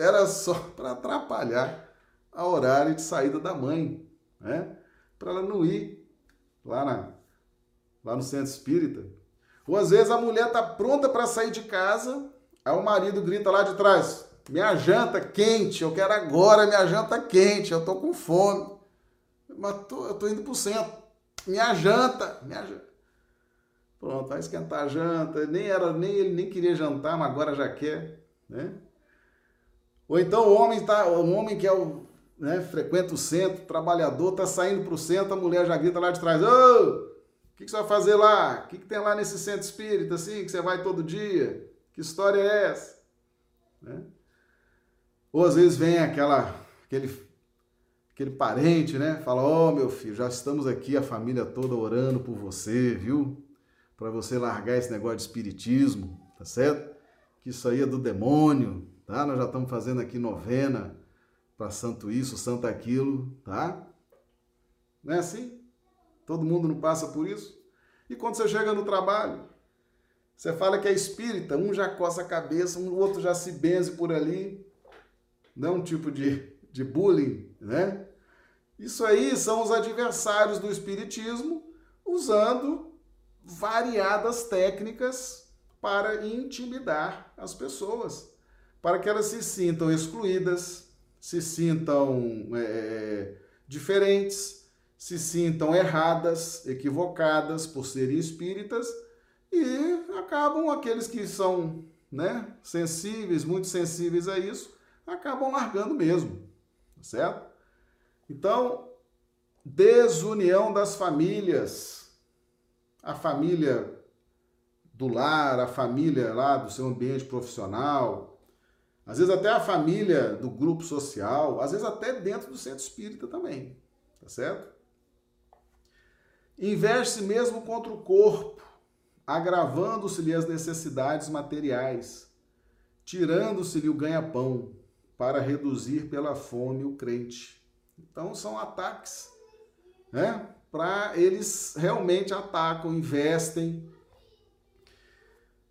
Era só para atrapalhar a horário de saída da mãe, né? Para ela não ir lá, na, lá no centro espírita. Ou às vezes a mulher tá pronta para sair de casa, aí o marido grita lá de trás: minha janta quente, eu quero agora minha janta quente, eu tô com fome. Mas tô, eu tô indo pro centro. Minha janta, minha janta. Pronto, vai esquentar a janta. Nem era, nem ele nem queria jantar, mas agora já quer, né? Ou então o homem tá, o homem que é o, né, frequenta o centro, trabalhador, tá saindo pro centro, a mulher já grita lá de trás: "Ô, o que, que você vai fazer lá? O que, que tem lá nesse centro espírita assim que você vai todo dia? Que história é essa?" Né? Ou às vezes vem aquela, aquele, aquele parente, né? Fala: Ó, oh, meu filho, já estamos aqui, a família toda orando por você, viu? Para você largar esse negócio de espiritismo, tá certo? Que isso aí é do demônio, tá? Nós já estamos fazendo aqui novena para santo isso, santo aquilo, tá? Não é assim? Todo mundo não passa por isso? E quando você chega no trabalho, você fala que é espírita, um já coça a cabeça, o outro já se benze por ali, não um tipo de, de bullying, né? Isso aí são os adversários do espiritismo usando variadas técnicas para intimidar as pessoas, para que elas se sintam excluídas, se sintam é, diferentes, se sintam erradas, equivocadas por serem espíritas e acabam aqueles que são né, sensíveis, muito sensíveis a isso, acabam largando mesmo, tá certo? Então, desunião das famílias, a família do lar, a família lá do seu ambiente profissional, às vezes até a família do grupo social, às vezes até dentro do centro espírita também, tá certo? Investe mesmo contra o corpo, agravando-se-lhe as necessidades materiais, tirando-se-lhe o ganha-pão, para reduzir pela fome o crente. Então são ataques, né? Para eles realmente atacam, investem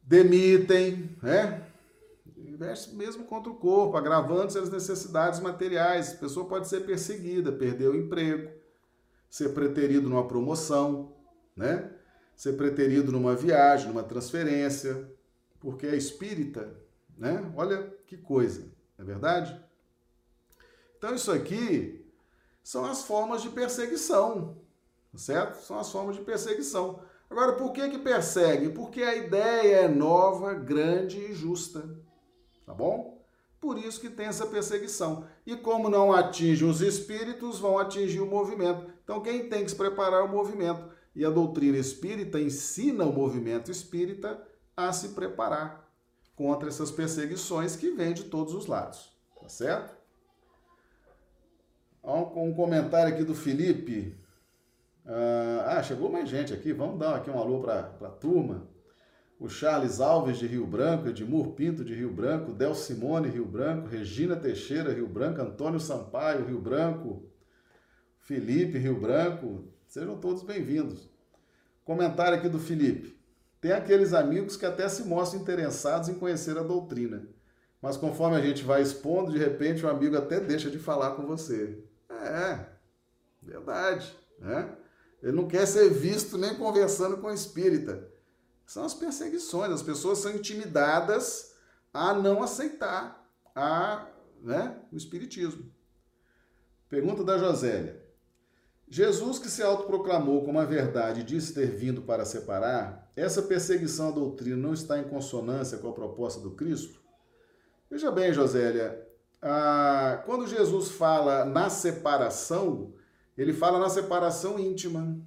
demitem, né? Mesmo contra o corpo, agravando as necessidades materiais. A pessoa pode ser perseguida, perder o emprego, ser preterido numa promoção, né? Ser preterido numa viagem, numa transferência, porque é espírita, né? Olha que coisa, não é verdade? Então isso aqui são as formas de perseguição, tá certo? São as formas de perseguição. Agora, por que que persegue? Porque a ideia é nova, grande e justa. Tá bom? Por isso que tem essa perseguição. E como não atinge os espíritos, vão atingir o movimento. Então, quem tem que se preparar é o movimento. E a doutrina espírita ensina o movimento espírita a se preparar contra essas perseguições que vêm de todos os lados. Tá certo? Um comentário aqui do Felipe. Ah, ah, chegou mais gente aqui. Vamos dar aqui um alô para a turma. O Charles Alves de Rio Branco, Edmur Pinto de Rio Branco, Del Simone Rio Branco, Regina Teixeira Rio Branco, Antônio Sampaio Rio Branco, Felipe Rio Branco. Sejam todos bem-vindos. Comentário aqui do Felipe. Tem aqueles amigos que até se mostram interessados em conhecer a doutrina. Mas conforme a gente vai expondo, de repente o amigo até deixa de falar com você. É, verdade, né? Ele não quer ser visto nem conversando com espírita. São as perseguições, as pessoas são intimidadas a não aceitar a, né, o espiritismo. Pergunta da Josélia. Jesus que se autoproclamou como a verdade disse ter vindo para separar, essa perseguição à doutrina não está em consonância com a proposta do Cristo? Veja bem, Josélia, ah, quando Jesus fala na separação, ele fala na separação íntima,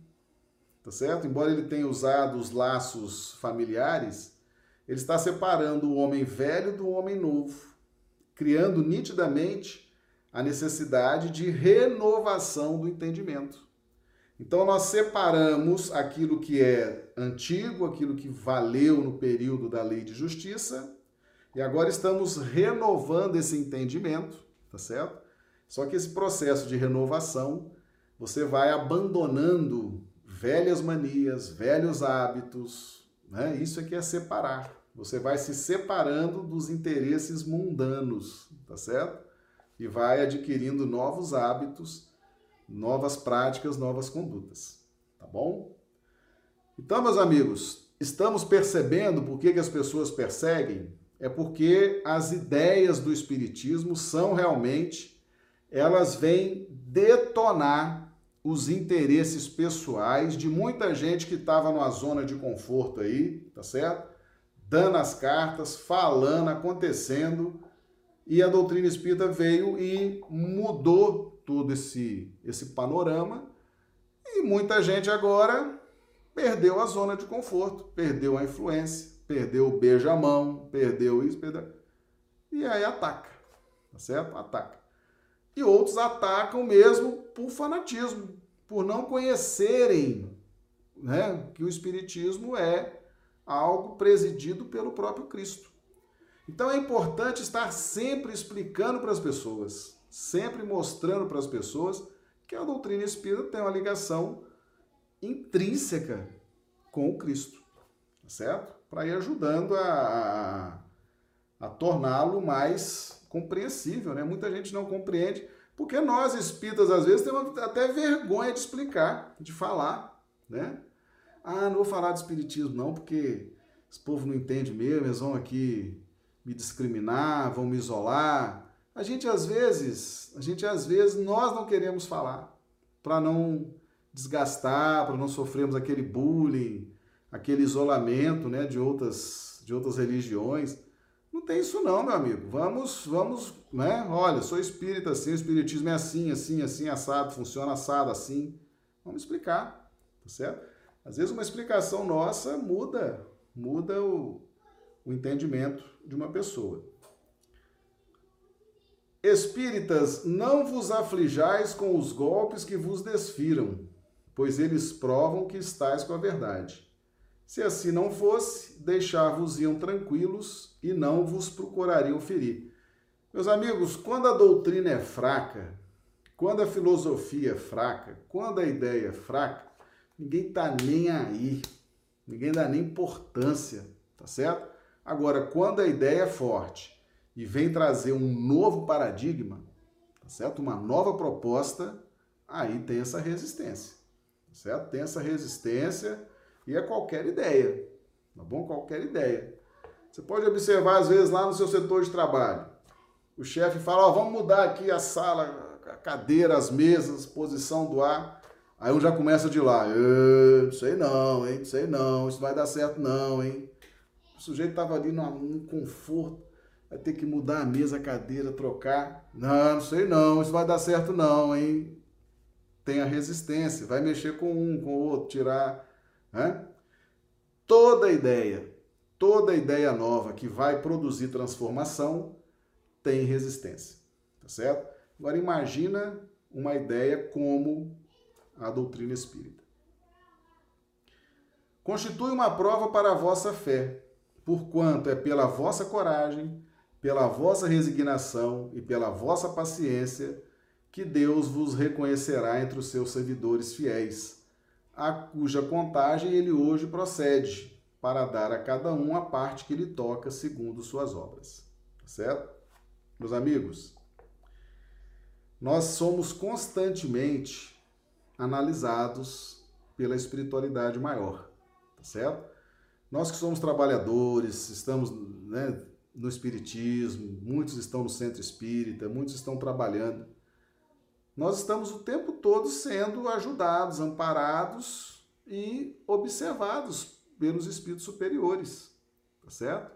tá certo? Embora ele tenha usado os laços familiares, ele está separando o homem velho do homem novo, criando nitidamente a necessidade de renovação do entendimento. Então nós separamos aquilo que é antigo, aquilo que valeu no período da lei de justiça, e agora estamos renovando esse entendimento, tá certo? Só que esse processo de renovação você vai abandonando velhas manias, velhos hábitos, né? Isso é que é separar. Você vai se separando dos interesses mundanos, tá certo? E vai adquirindo novos hábitos, novas práticas, novas condutas, tá bom? Então, meus amigos, estamos percebendo por que, que as pessoas perseguem? É porque as ideias do Espiritismo são realmente, elas vêm detonar os interesses pessoais de muita gente que estava numa zona de conforto aí, tá certo? Dando as cartas, falando, acontecendo, e a doutrina espírita veio e mudou todo esse, esse panorama, e muita gente agora perdeu a zona de conforto, perdeu a influência, perdeu o beijamão, perdeu isso, perdeu... e aí ataca, tá certo? Ataca. E outros atacam mesmo por fanatismo, por não conhecerem né, que o Espiritismo é algo presidido pelo próprio Cristo. Então é importante estar sempre explicando para as pessoas, sempre mostrando para as pessoas que a doutrina espírita tem uma ligação intrínseca com o Cristo, tá certo? Para ir ajudando a, a, a torná-lo mais compreensível, né? Muita gente não compreende, porque nós espíritas às vezes temos até vergonha de explicar, de falar, né? Ah, não vou falar de espiritismo não, porque esse povo não entende mesmo, eles vão aqui me discriminar, vão me isolar. A gente às vezes, a gente às vezes nós não queremos falar para não desgastar, para não sofrermos aquele bullying, aquele isolamento, né, de outras de outras religiões. Tem isso não, meu amigo. Vamos, vamos, né? Olha, sou espírita assim, o espiritismo é assim, assim, assim, assado, funciona assado assim. Vamos explicar, tá certo? Às vezes uma explicação nossa muda, muda o, o entendimento de uma pessoa. Espíritas, não vos aflijais com os golpes que vos desfiram, pois eles provam que estáis com a verdade. Se assim não fosse, deixar-vos-iam tranquilos e não vos procurariam ferir. Meus amigos, quando a doutrina é fraca, quando a filosofia é fraca, quando a ideia é fraca, ninguém está nem aí, ninguém dá nem importância, tá certo? Agora, quando a ideia é forte e vem trazer um novo paradigma, tá certo? Uma nova proposta, aí tem essa resistência, tá certo? Tem essa resistência e é qualquer ideia, tá bom? Qualquer ideia. Você pode observar, às vezes, lá no seu setor de trabalho, o chefe fala, ó, oh, vamos mudar aqui a sala, a cadeira, as mesas, posição do ar. Aí um já começa de lá, não sei não, hein, sei não, isso vai dar certo não, hein. O sujeito estava ali num conforto, vai ter que mudar a mesa, a cadeira, trocar. Não, não sei não, isso vai dar certo não, hein. Tem a resistência, vai mexer com um, com o outro, tirar né? Toda ideia, toda ideia nova que vai produzir transformação tem resistência, tá certo? Agora imagina uma ideia como a doutrina espírita. Constitui uma prova para a vossa fé, porquanto é pela vossa coragem, pela vossa resignação e pela vossa paciência que Deus vos reconhecerá entre os seus servidores fiéis a cuja contagem ele hoje procede, para dar a cada um a parte que lhe toca segundo suas obras. Tá certo? Meus amigos, nós somos constantemente analisados pela espiritualidade maior, tá certo? Nós que somos trabalhadores, estamos né, no espiritismo, muitos estão no centro espírita, muitos estão trabalhando nós estamos o tempo todo sendo ajudados, amparados e observados pelos espíritos superiores, tá certo?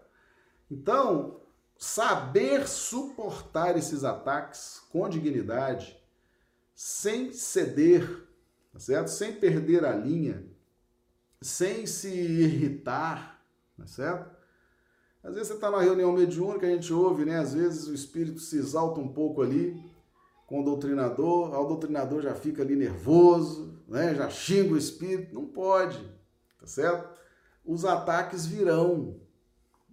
Então, saber suportar esses ataques com dignidade, sem ceder, tá certo? Sem perder a linha, sem se irritar, tá certo? Às vezes você está na reunião mediúnica, a gente ouve, né? Às vezes o espírito se exalta um pouco ali, com o doutrinador, o doutrinador já fica ali nervoso, né? já xinga o espírito, não pode, tá certo? Os ataques virão,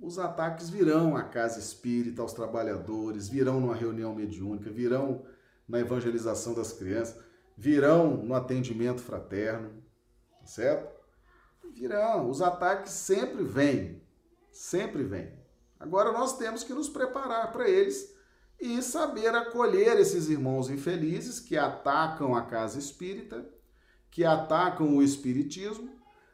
os ataques virão à casa espírita, aos trabalhadores, virão numa reunião mediúnica, virão na evangelização das crianças, virão no atendimento fraterno, tá certo? Virão, os ataques sempre vêm, sempre vêm. Agora nós temos que nos preparar para eles e saber acolher esses irmãos infelizes que atacam a casa espírita, que atacam o espiritismo,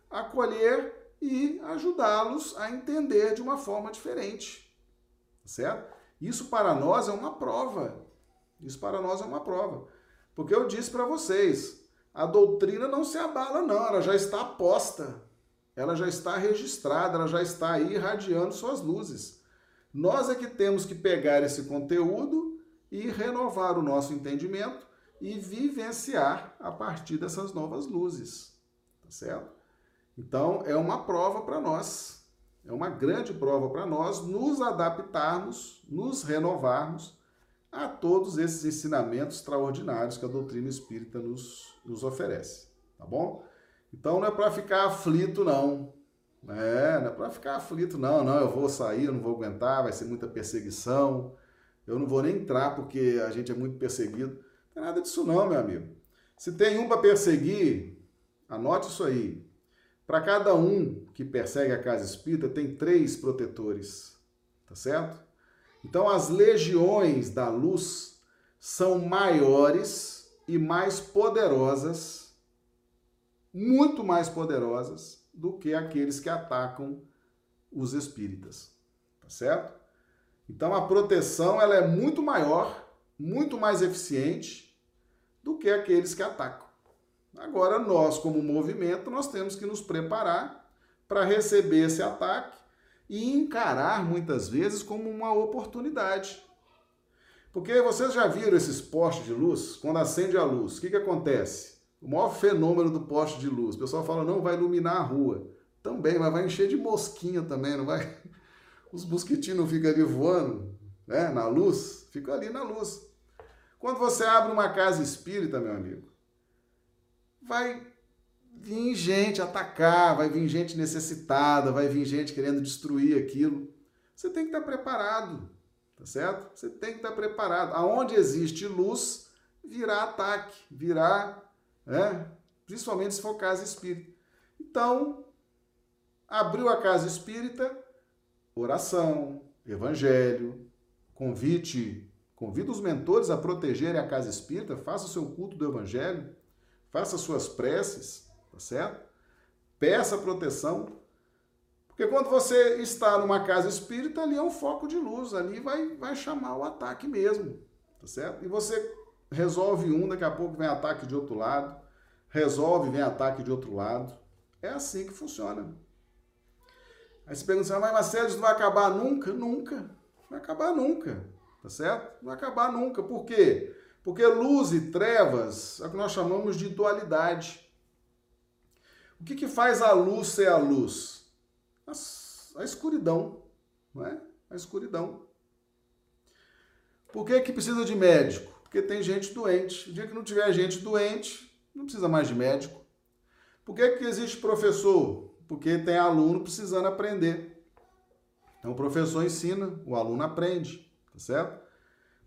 acolher e ajudá-los a entender de uma forma diferente. Certo? Isso para nós é uma prova. Isso para nós é uma prova. Porque eu disse para vocês, a doutrina não se abala não, ela já está posta. Ela já está registrada, ela já está aí irradiando suas luzes. Nós é que temos que pegar esse conteúdo e renovar o nosso entendimento e vivenciar a partir dessas novas luzes, tá certo? Então, é uma prova para nós, é uma grande prova para nós nos adaptarmos, nos renovarmos a todos esses ensinamentos extraordinários que a doutrina espírita nos, nos oferece, tá bom? Então, não é para ficar aflito, não. É, não é para ficar aflito, não, não, eu vou sair, eu não vou aguentar, vai ser muita perseguição, eu não vou nem entrar porque a gente é muito perseguido. Não tem nada disso não, meu amigo. Se tem um para perseguir, anote isso aí. Para cada um que persegue a casa espírita, tem três protetores, tá certo? Então as legiões da luz são maiores e mais poderosas, muito mais poderosas do que aqueles que atacam os espíritas, tá certo? Então a proteção ela é muito maior, muito mais eficiente do que aqueles que atacam, Agora nós, como movimento, nós temos que nos preparar para receber esse ataque e encarar muitas vezes como uma oportunidade. Porque vocês já viram esses postes de luz? Quando acende a luz, o que, que acontece? O maior fenômeno do poste de luz. O pessoal fala, não, vai iluminar a rua. Também, mas vai encher de mosquinha também, não vai? Os mosquitinhos não ficam ali voando, né? Na luz, ficam ali na luz. Quando você abre uma casa espírita, meu amigo, vai vir gente atacar, vai vir gente necessitada, vai vir gente querendo destruir aquilo. Você tem que estar preparado, tá certo? Você tem que estar preparado. Aonde existe luz, virá ataque, virá, né? principalmente se for casa espírita. Então, abriu a casa espírita, oração, evangelho, convite, convida os mentores a protegerem a casa espírita, faça o seu culto do evangelho, faça suas preces, tá certo? Peça proteção, porque quando você está numa casa espírita, ali é um foco de luz, ali vai, vai chamar o ataque mesmo, tá certo? E você resolve um, daqui a pouco vem ataque de outro lado, resolve, vem ataque de outro lado. É assim que funciona. Aí você pergunta mas Marcelo, isso não vai acabar nunca? Nunca. Não vai acabar nunca, tá certo? Não vai acabar nunca. Por quê? Porque luz e trevas é o que nós chamamos de dualidade. O que, que faz a luz ser a luz? A, a escuridão, não é? A escuridão. Por que, que precisa de médico? Porque tem gente doente. O dia que não tiver gente doente, não precisa mais de médico. Por que, que existe professor? Porque tem aluno precisando aprender. Então o professor ensina, o aluno aprende, tá certo?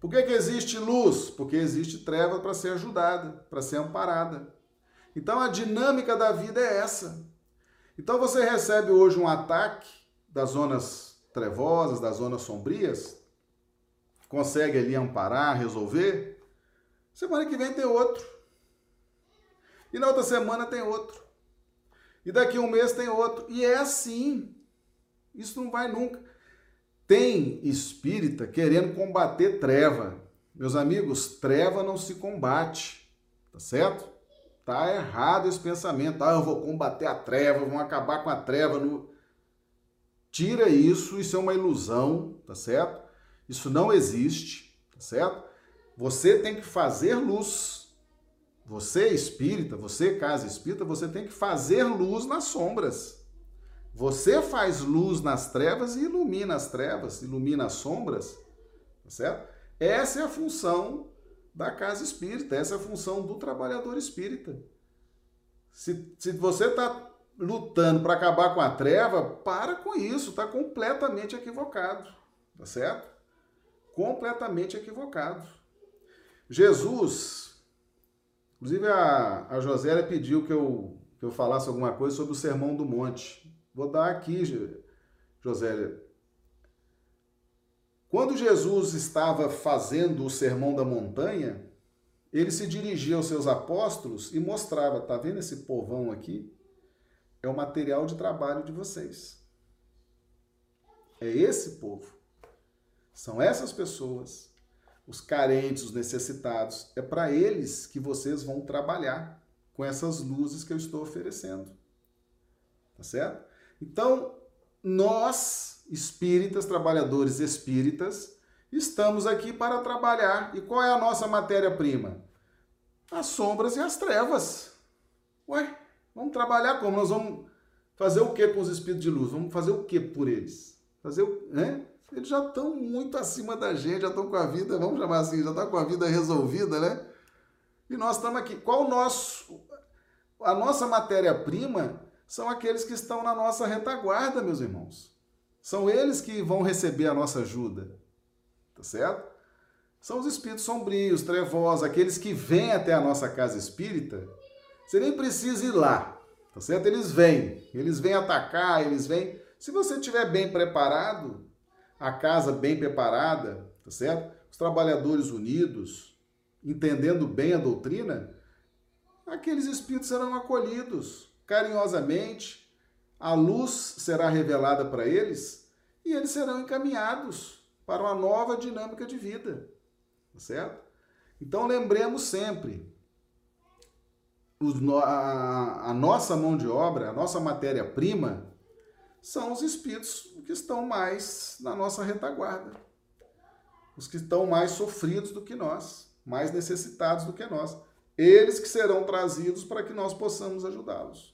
Por que, que existe luz? Porque existe treva para ser ajudada, para ser amparada. Então a dinâmica da vida é essa. Então você recebe hoje um ataque das zonas trevosas, das zonas sombrias, consegue ali amparar, resolver. Semana que vem tem outro. E na outra semana tem outro. E daqui um mês tem outro. E é assim. Isso não vai nunca. Tem espírita querendo combater treva. Meus amigos, treva não se combate, tá certo? Tá errado esse pensamento. Ah, eu vou combater a treva, vão acabar com a treva. No... Tira isso, isso é uma ilusão, tá certo? Isso não existe, tá certo? Você tem que fazer luz. Você espírita, você casa espírita, você tem que fazer luz nas sombras. Você faz luz nas trevas e ilumina as trevas, ilumina as sombras, tá certo? Essa é a função da casa espírita, essa é a função do trabalhador espírita. Se, se você está lutando para acabar com a treva, para com isso, está completamente equivocado, tá certo? Completamente equivocado. Jesus, inclusive a, a Josélia pediu que eu, que eu falasse alguma coisa sobre o Sermão do Monte. Vou dar aqui, Josélia. Quando Jesus estava fazendo o sermão da montanha, ele se dirigia aos seus apóstolos e mostrava: tá vendo esse povão aqui? É o material de trabalho de vocês. É esse povo. São essas pessoas, os carentes, os necessitados. É para eles que vocês vão trabalhar com essas luzes que eu estou oferecendo. Tá certo? Então, nós, espíritas, trabalhadores espíritas, estamos aqui para trabalhar. E qual é a nossa matéria-prima? As sombras e as trevas. Ué, vamos trabalhar como? Nós vamos fazer o que com os espíritos de luz? Vamos fazer o que por eles? Fazer o, né? Eles já estão muito acima da gente, já estão com a vida, vamos chamar assim, já estão com a vida resolvida, né? E nós estamos aqui. Qual o nosso. A nossa matéria-prima são aqueles que estão na nossa retaguarda, meus irmãos. São eles que vão receber a nossa ajuda. Tá certo? São os espíritos sombrios, trevosos, aqueles que vêm até a nossa casa espírita. Você nem precisa ir lá, tá certo? Eles vêm, eles vêm atacar, eles vêm. Se você estiver bem preparado, a casa bem preparada, tá certo? Os trabalhadores unidos, entendendo bem a doutrina, aqueles espíritos serão acolhidos carinhosamente, a luz será revelada para eles e eles serão encaminhados para uma nova dinâmica de vida. Tá certo? Então lembremos sempre: a, nossa mão de obra, a nossa matéria-prima, são os espíritos que estão mais na nossa retaguarda. Os que estão mais sofridos do que nós, mais necessitados do que nós. Eles que serão trazidos para que nós possamos ajudá-los.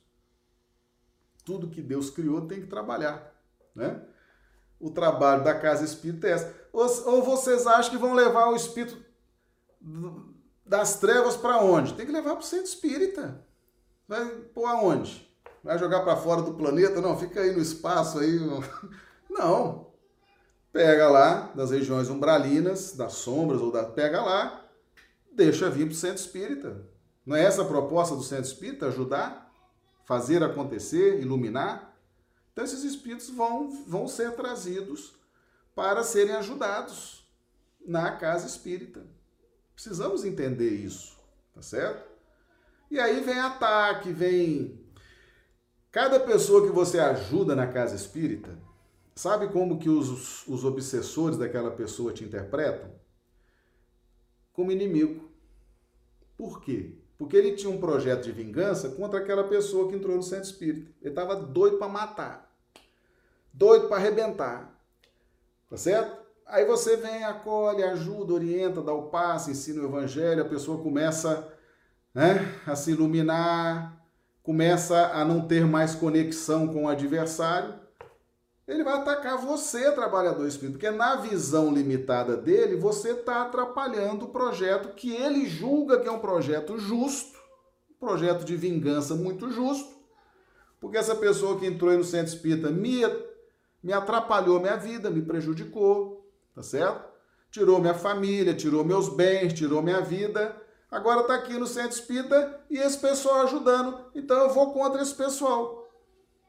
Tudo que Deus criou tem que trabalhar, né? O trabalho da casa espírita é essa. Ou, vocês acham que vão levar o espírito das trevas para onde? Tem que levar para o centro espírita. Vai pôr aonde? Vai jogar para fora do planeta? Não, fica aí no espaço aí. Não. Pega lá das regiões umbralinas, das sombras ou da pega lá, deixa vir para o centro espírita. Não é essa a proposta do centro espírita ajudar, fazer acontecer, iluminar? Então esses espíritos vão vão ser trazidos para serem ajudados na casa espírita. Precisamos entender isso, tá certo? E aí vem ataque, vem. Cada pessoa que você ajuda na casa espírita, sabe como que os, os obsessores daquela pessoa te interpretam? Como inimigo. Por quê? Porque ele tinha um projeto de vingança contra aquela pessoa que entrou no centro espírita. Ele estava doido para matar, doido para arrebentar. Tá certo? Aí você vem, acolhe, ajuda, orienta, dá o passe, ensina o evangelho, a pessoa começa né, a se iluminar, começa a não ter mais conexão com o adversário. Ele vai atacar você, trabalhador espírita, porque na visão limitada dele, você está atrapalhando o projeto que ele julga que é um projeto justo, um projeto de vingança muito justo, porque essa pessoa que entrou aí no centro espírita me, me atrapalhou minha vida, me prejudicou, tá certo? Tirou minha família, tirou meus bens, tirou minha vida. Agora está aqui no centro espírita e esse pessoal ajudando. Então eu vou contra esse pessoal.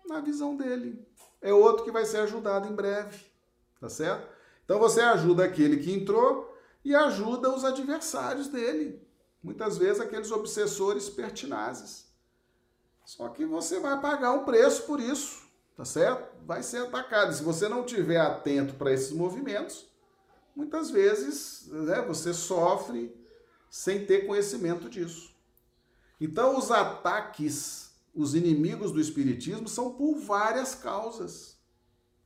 Na visão dele. É outro que vai ser ajudado em breve. Tá certo? Então você ajuda aquele que entrou e ajuda os adversários dele. Muitas vezes aqueles obsessores pertinazes. Só que você vai pagar um preço por isso, tá certo? Vai ser atacado. Se você não tiver atento para esses movimentos, muitas vezes né, você sofre sem ter conhecimento disso. Então, os ataques, os inimigos do Espiritismo são por várias causas.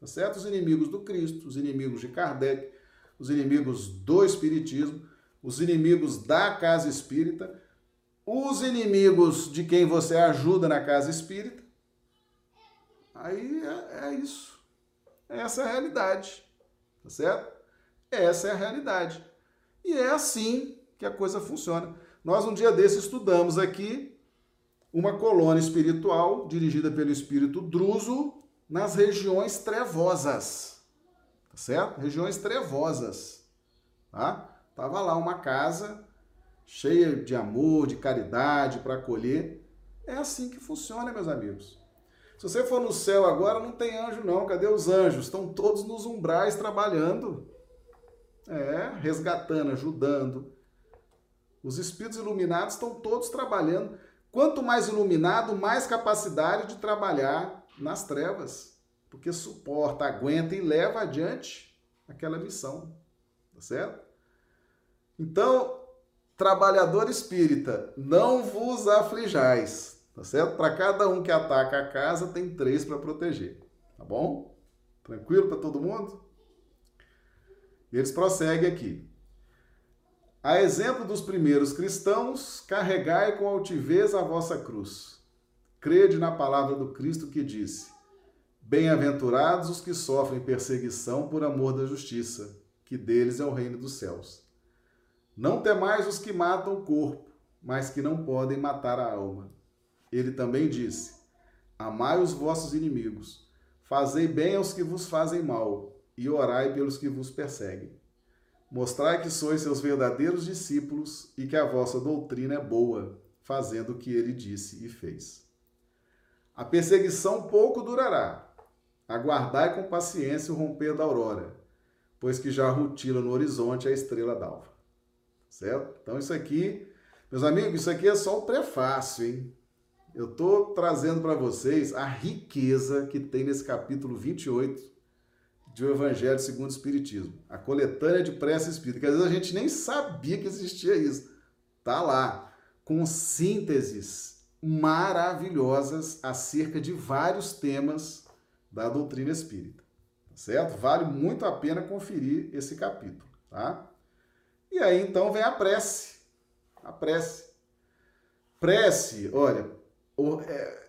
Tá certo? Os inimigos do Cristo, os inimigos de Kardec, os inimigos do Espiritismo, os inimigos da casa espírita, os inimigos de quem você ajuda na casa espírita. Aí é, é isso. Essa é a realidade. Tá certo? Essa é a realidade. E é assim que a coisa funciona. Nós, um dia desse, estudamos aqui uma colônia espiritual dirigida pelo espírito Druso nas regiões trevosas. Tá certo? Regiões trevosas. Tá? Tava lá uma casa cheia de amor, de caridade para acolher. É assim que funciona, meus amigos. Se você for no céu agora, não tem anjo não. Cadê os anjos? Estão todos nos umbrais trabalhando. É, resgatando, ajudando. Os espíritos iluminados estão todos trabalhando. Quanto mais iluminado, mais capacidade de trabalhar nas trevas. Porque suporta, aguenta e leva adiante aquela missão. Tá certo? Então, trabalhador espírita, não vos aflijais. Tá certo? Para cada um que ataca a casa, tem três para proteger. Tá bom? Tranquilo para todo mundo? Eles prosseguem aqui. A exemplo dos primeiros cristãos, carregai com altivez a vossa cruz. Crede na palavra do Cristo que disse: Bem-aventurados os que sofrem perseguição por amor da justiça, que deles é o reino dos céus. Não temais os que matam o corpo, mas que não podem matar a alma. Ele também disse: Amai os vossos inimigos, fazei bem aos que vos fazem mal e orai pelos que vos perseguem. Mostrai que sois seus verdadeiros discípulos e que a vossa doutrina é boa, fazendo o que ele disse e fez. A perseguição pouco durará. Aguardai com paciência o romper da aurora, pois que já rutila no horizonte a estrela d'alva. Certo? Então isso aqui, meus amigos, isso aqui é só um prefácio, hein? Eu estou trazendo para vocês a riqueza que tem nesse capítulo 28 de O Evangelho segundo o Espiritismo, a coletânea de prece espírita, que às vezes a gente nem sabia que existia isso. Tá lá, com sínteses maravilhosas acerca de vários temas da doutrina espírita, tá certo? Vale muito a pena conferir esse capítulo, tá? E aí então vem a prece, a prece. Prece, olha, o é,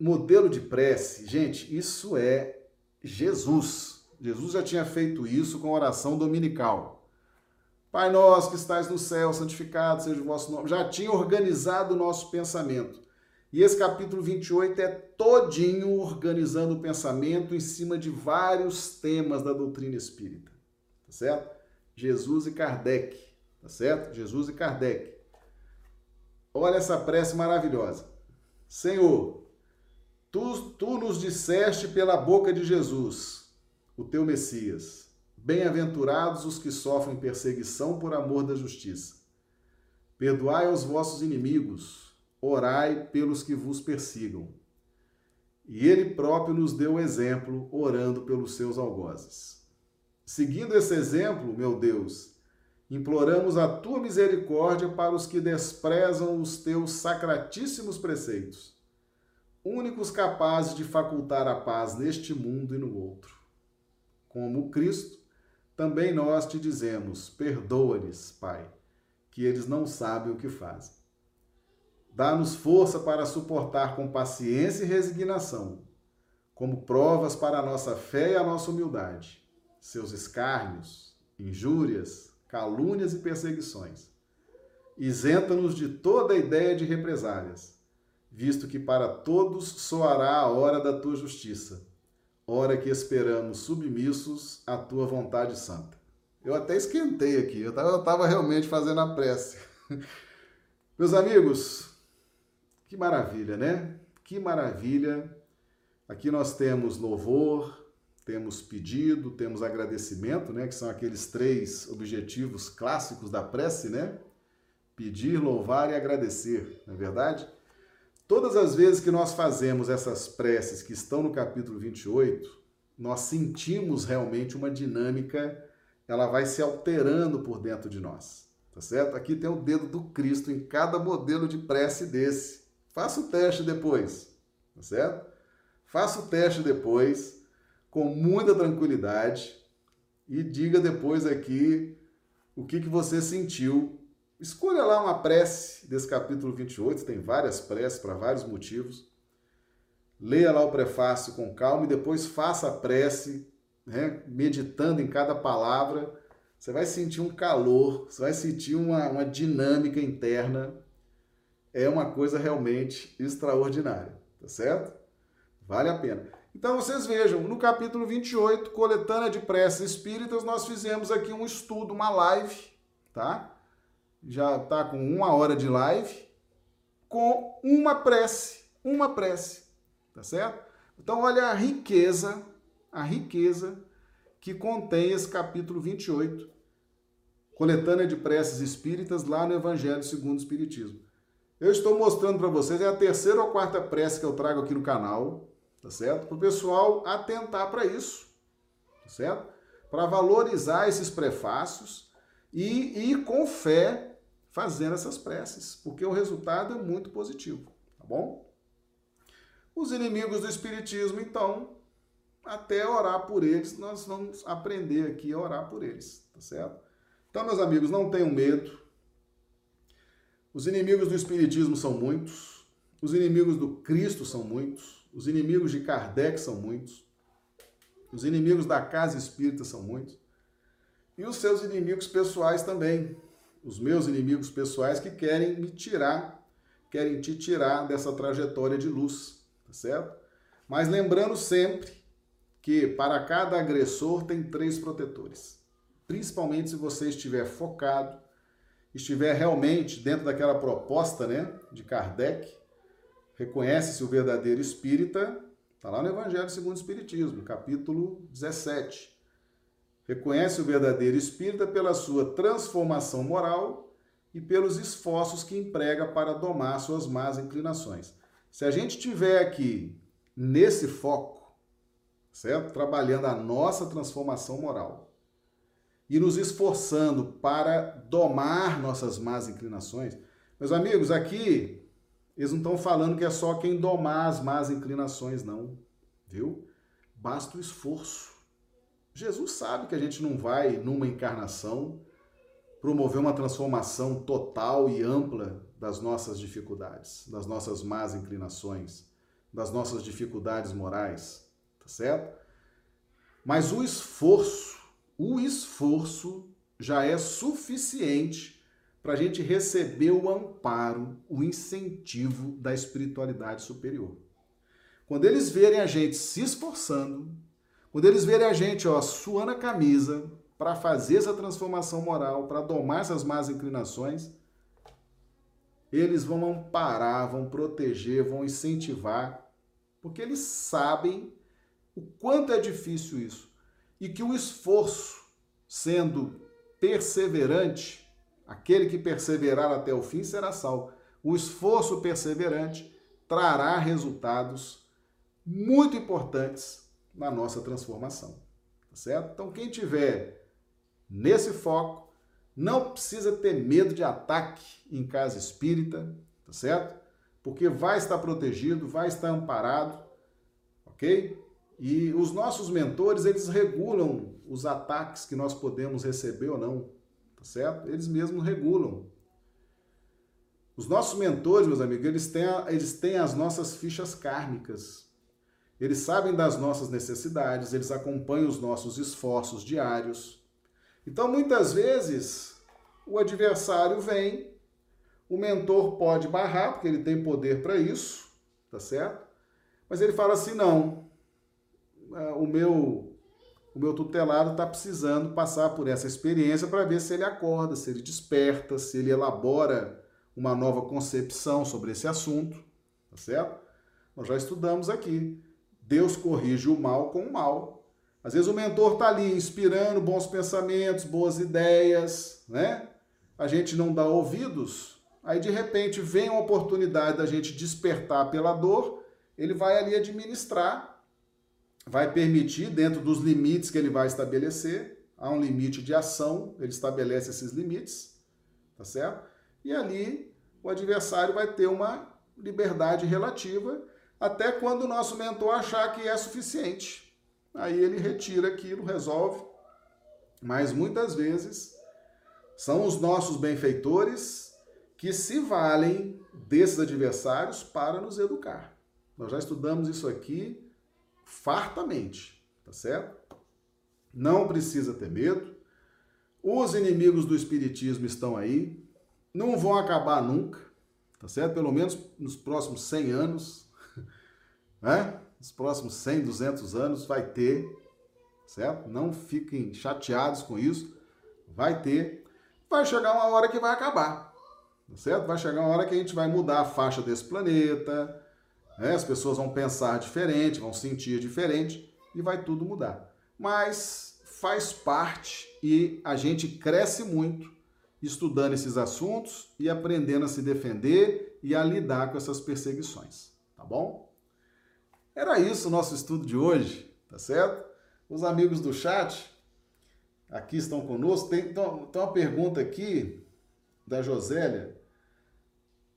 modelo de prece, gente, isso é Jesus. Jesus já tinha feito isso com a oração dominical. Pai nosso que estais no céu, santificado seja o vosso nome. Já tinha organizado o nosso pensamento. E esse capítulo 28 é todinho organizando o pensamento em cima de vários temas da doutrina espírita. Tá certo? Jesus e Kardec. Tá certo? Jesus e Kardec. Olha essa prece maravilhosa. Senhor, tu, tu nos disseste pela boca de Jesus, o teu Messias, bem-aventurados os que sofrem perseguição por amor da justiça. Perdoai aos vossos inimigos, orai pelos que vos persigam. E ele próprio nos deu o exemplo, orando pelos seus algozes. Seguindo esse exemplo, meu Deus, Imploramos a tua misericórdia para os que desprezam os teus sacratíssimos preceitos, únicos capazes de facultar a paz neste mundo e no outro. Como Cristo, também nós te dizemos: perdoa-lhes, Pai, que eles não sabem o que fazem. Dá-nos força para suportar com paciência e resignação, como provas para a nossa fé e a nossa humildade, seus escárnios, injúrias, calúnias e perseguições. Isenta-nos de toda ideia de represálias, visto que para todos soará a hora da tua justiça, hora que esperamos submissos à tua vontade santa. Eu até esquentei aqui, eu estava realmente fazendo a prece. Meus amigos, que maravilha, né? Que maravilha. Aqui nós temos louvor, temos pedido, temos agradecimento, né, que são aqueles três objetivos clássicos da prece, né? Pedir, louvar e agradecer, não é verdade? Todas as vezes que nós fazemos essas preces que estão no capítulo 28, nós sentimos realmente uma dinâmica, ela vai se alterando por dentro de nós, tá certo? Aqui tem o dedo do Cristo em cada modelo de prece desse. Faça o teste depois, tá certo? Faça o teste depois com muita tranquilidade e diga depois aqui o que, que você sentiu. Escolha lá uma prece desse capítulo 28, tem várias preces para vários motivos. Leia lá o prefácio com calma e depois faça a prece, né, meditando em cada palavra. Você vai sentir um calor, você vai sentir uma, uma dinâmica interna. É uma coisa realmente extraordinária, tá certo? Vale a pena. Então vocês vejam, no capítulo 28, coletânea de preces espíritas, nós fizemos aqui um estudo, uma live, tá? Já tá com uma hora de live, com uma prece, uma prece, tá certo? Então olha a riqueza, a riqueza que contém esse capítulo 28, coletânea de preces espíritas lá no Evangelho segundo o Espiritismo. Eu estou mostrando para vocês, é a terceira ou quarta prece que eu trago aqui no canal, tá certo? Para o pessoal atentar para isso, tá certo? Para valorizar esses prefácios e ir com fé fazendo essas preces, porque o resultado é muito positivo, tá bom? Os inimigos do Espiritismo, então, até orar por eles, nós vamos aprender aqui a orar por eles, tá certo? Então, meus amigos, não tenham medo. Os inimigos do Espiritismo são muitos, os inimigos do Cristo são muitos, os inimigos de Kardec são muitos. Os inimigos da casa espírita são muitos. E os seus inimigos pessoais também. Os meus inimigos pessoais que querem me tirar, querem te tirar dessa trajetória de luz, tá certo? Mas lembrando sempre que para cada agressor tem três protetores. Principalmente se você estiver focado, estiver realmente dentro daquela proposta, né, de Kardec, reconhece-se o verdadeiro espírita, está lá no Evangelho segundo o Espiritismo, capítulo 17. Reconhece o verdadeiro espírita pela sua transformação moral e pelos esforços que emprega para domar suas más inclinações. Se a gente tiver aqui nesse foco, certo? Trabalhando a nossa transformação moral e nos esforçando para domar nossas más inclinações, meus amigos, aqui Eles não estão falando que é só quem domar as más inclinações, não. Viu? Basta o esforço. Jesus sabe que a gente não vai, numa encarnação, promover uma transformação total e ampla das nossas dificuldades, das nossas más inclinações, das nossas dificuldades morais, tá certo? Mas o esforço, o esforço já é suficiente para a gente receber o amparo, o incentivo da espiritualidade superior. Quando eles verem a gente se esforçando, quando eles verem a gente ó, suando a camisa para fazer essa transformação moral, para domar essas más inclinações, eles vão amparar, vão proteger, vão incentivar, porque eles sabem o quanto é difícil isso e que o esforço, sendo perseverante, aquele que perseverar até o fim será salvo. O esforço perseverante trará resultados muito importantes na nossa transformação. Tá certo? Então, quem tiver nesse foco, não precisa ter medo de ataque em casa espírita, tá certo? Porque vai estar protegido, vai estar amparado, ok? E os nossos mentores, eles regulam os ataques que nós podemos receber ou não, tá certo? Eles mesmos regulam. Os nossos mentores, meus amigos, eles têm, eles têm as nossas fichas kármicas. Eles sabem das nossas necessidades, eles acompanham os nossos esforços diários. Então, muitas vezes, o adversário vem, o mentor pode barrar, porque ele tem poder para isso, tá certo? Mas ele fala assim: não, é, o meu o meu tutelado está precisando passar por essa experiência para ver se ele acorda, se ele desperta, se ele elabora uma nova concepção sobre esse assunto, tá certo? Nós já estudamos aqui. Deus corrige o mal com o mal. Às vezes o mentor está ali inspirando bons pensamentos, boas ideias, né? A gente não dá ouvidos, aí de repente vem a oportunidade da gente despertar pela dor, ele vai ali administrar vai permitir, dentro dos limites que ele vai estabelecer, há um limite de ação, ele estabelece esses limites, tá certo? E ali o adversário vai ter uma liberdade relativa até quando o nosso mentor achar que é suficiente. Aí ele retira aquilo, resolve. Mas muitas vezes são os nossos benfeitores que se valem desses adversários para nos educar. Nós já estudamos isso aqui fartamente, tá certo? Não precisa ter medo. Os inimigos do espiritismo estão aí, não vão acabar nunca, tá certo? Pelo menos nos próximos 100 anos, né? Nos próximos 100, 200 anos vai ter, certo? Não fiquem chateados com isso, vai ter. Vai chegar uma hora que vai acabar, tá certo? Vai chegar uma hora que a gente vai mudar a faixa desse planeta, né? As pessoas vão pensar diferente, vão sentir diferente e vai tudo mudar. Mas faz parte e a gente cresce muito estudando esses assuntos e aprendendo a se defender e a lidar com essas perseguições, tá bom? Era isso o nosso estudo de hoje, tá certo? Os amigos do chat aqui estão conosco. Tem, então, tem uma pergunta aqui da Josélia.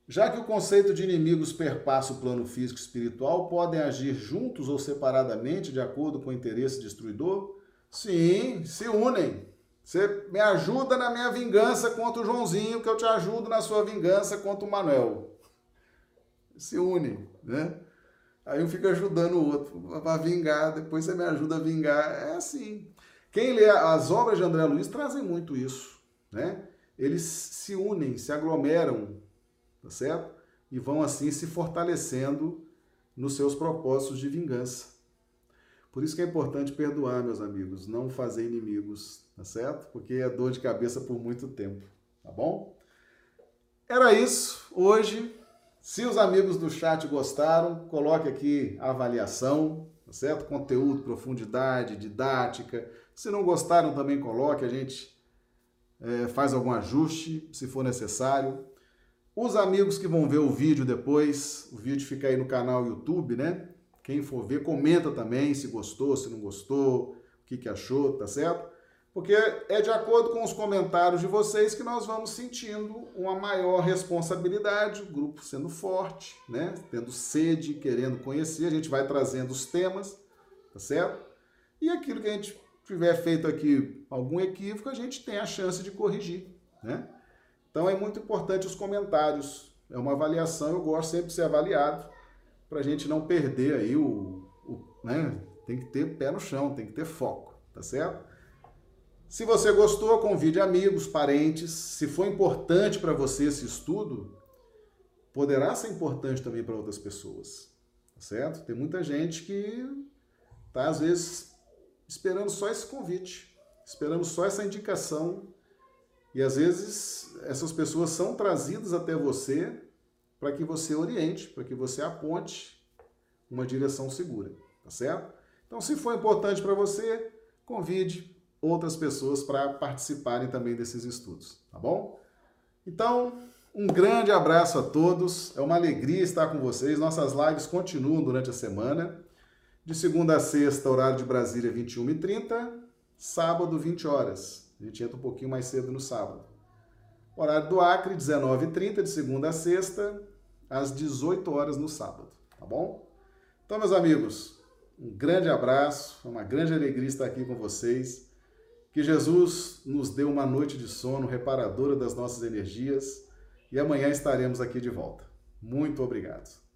Já que o conceito de inimigos perpassa o plano físico e espiritual, podem agir juntos ou separadamente de acordo com o interesse destruidor? Sim, se unem. Você me ajuda na minha vingança contra o Joãozinho, que eu te ajudo na sua vingança contra o Manuel. Se unem, né? Aí um fica ajudando o outro para vingar, depois você me ajuda a vingar. É assim. Quem lê as obras de André Luiz trazem muito isso, né? Eles se unem, se aglomeram tá certo? E vão assim se fortalecendo nos seus propósitos de vingança. Por isso que é importante perdoar, meus amigos, não fazer inimigos, tá certo? Porque é dor de cabeça por muito tempo, tá bom? Era isso hoje. Se os amigos do chat gostaram, coloque aqui a avaliação, tá certo? Conteúdo, profundidade, didática. Se não gostaram, também coloque, a gente é, faz algum ajuste, se for necessário. Os amigos que vão ver o vídeo depois, o vídeo fica aí no canal YouTube, né? Quem for ver, comenta também se gostou, se não gostou, o que, que achou, tá certo? Porque é de acordo com os comentários de vocês que nós vamos sentindo uma maior responsabilidade, o grupo sendo forte, né? Tendo sede, querendo conhecer, a gente vai trazendo os temas, tá certo? E aquilo que a gente tiver feito aqui algum equívoco, a gente tem a chance de corrigir, né? Então é muito importante os comentários. É uma avaliação, eu gosto sempre de ser avaliado, para a gente não perder aí o, o, né? Tem que ter pé no chão, tem que ter foco, tá certo? Se você gostou, convide amigos, parentes. Se for importante para você esse estudo, poderá ser importante também para outras pessoas, tá certo? Tem muita gente que tá às vezes esperando só esse convite, esperando só essa indicação, e às vezes essas pessoas são trazidas até você para que você oriente, para que você aponte uma direção segura, tá certo? Então, se for importante para você, convide, outras pessoas para participarem também desses estudos, tá bom? Então, um grande abraço a todos. É uma alegria estar com vocês. Nossas lives continuam durante a semana. De segunda a sexta, horário de Brasília, 21h30. Sábado, 20 horas. A gente entra um pouquinho mais cedo no sábado. Horário do Acre, 19h30, de segunda a sexta, às 18 horas no sábado. Tá bom? Então, meus amigos, um grande abraço. É uma grande alegria estar aqui com vocês. Que Jesus nos dê uma noite de sono reparadora das nossas energias e amanhã estaremos aqui de volta. Muito obrigado.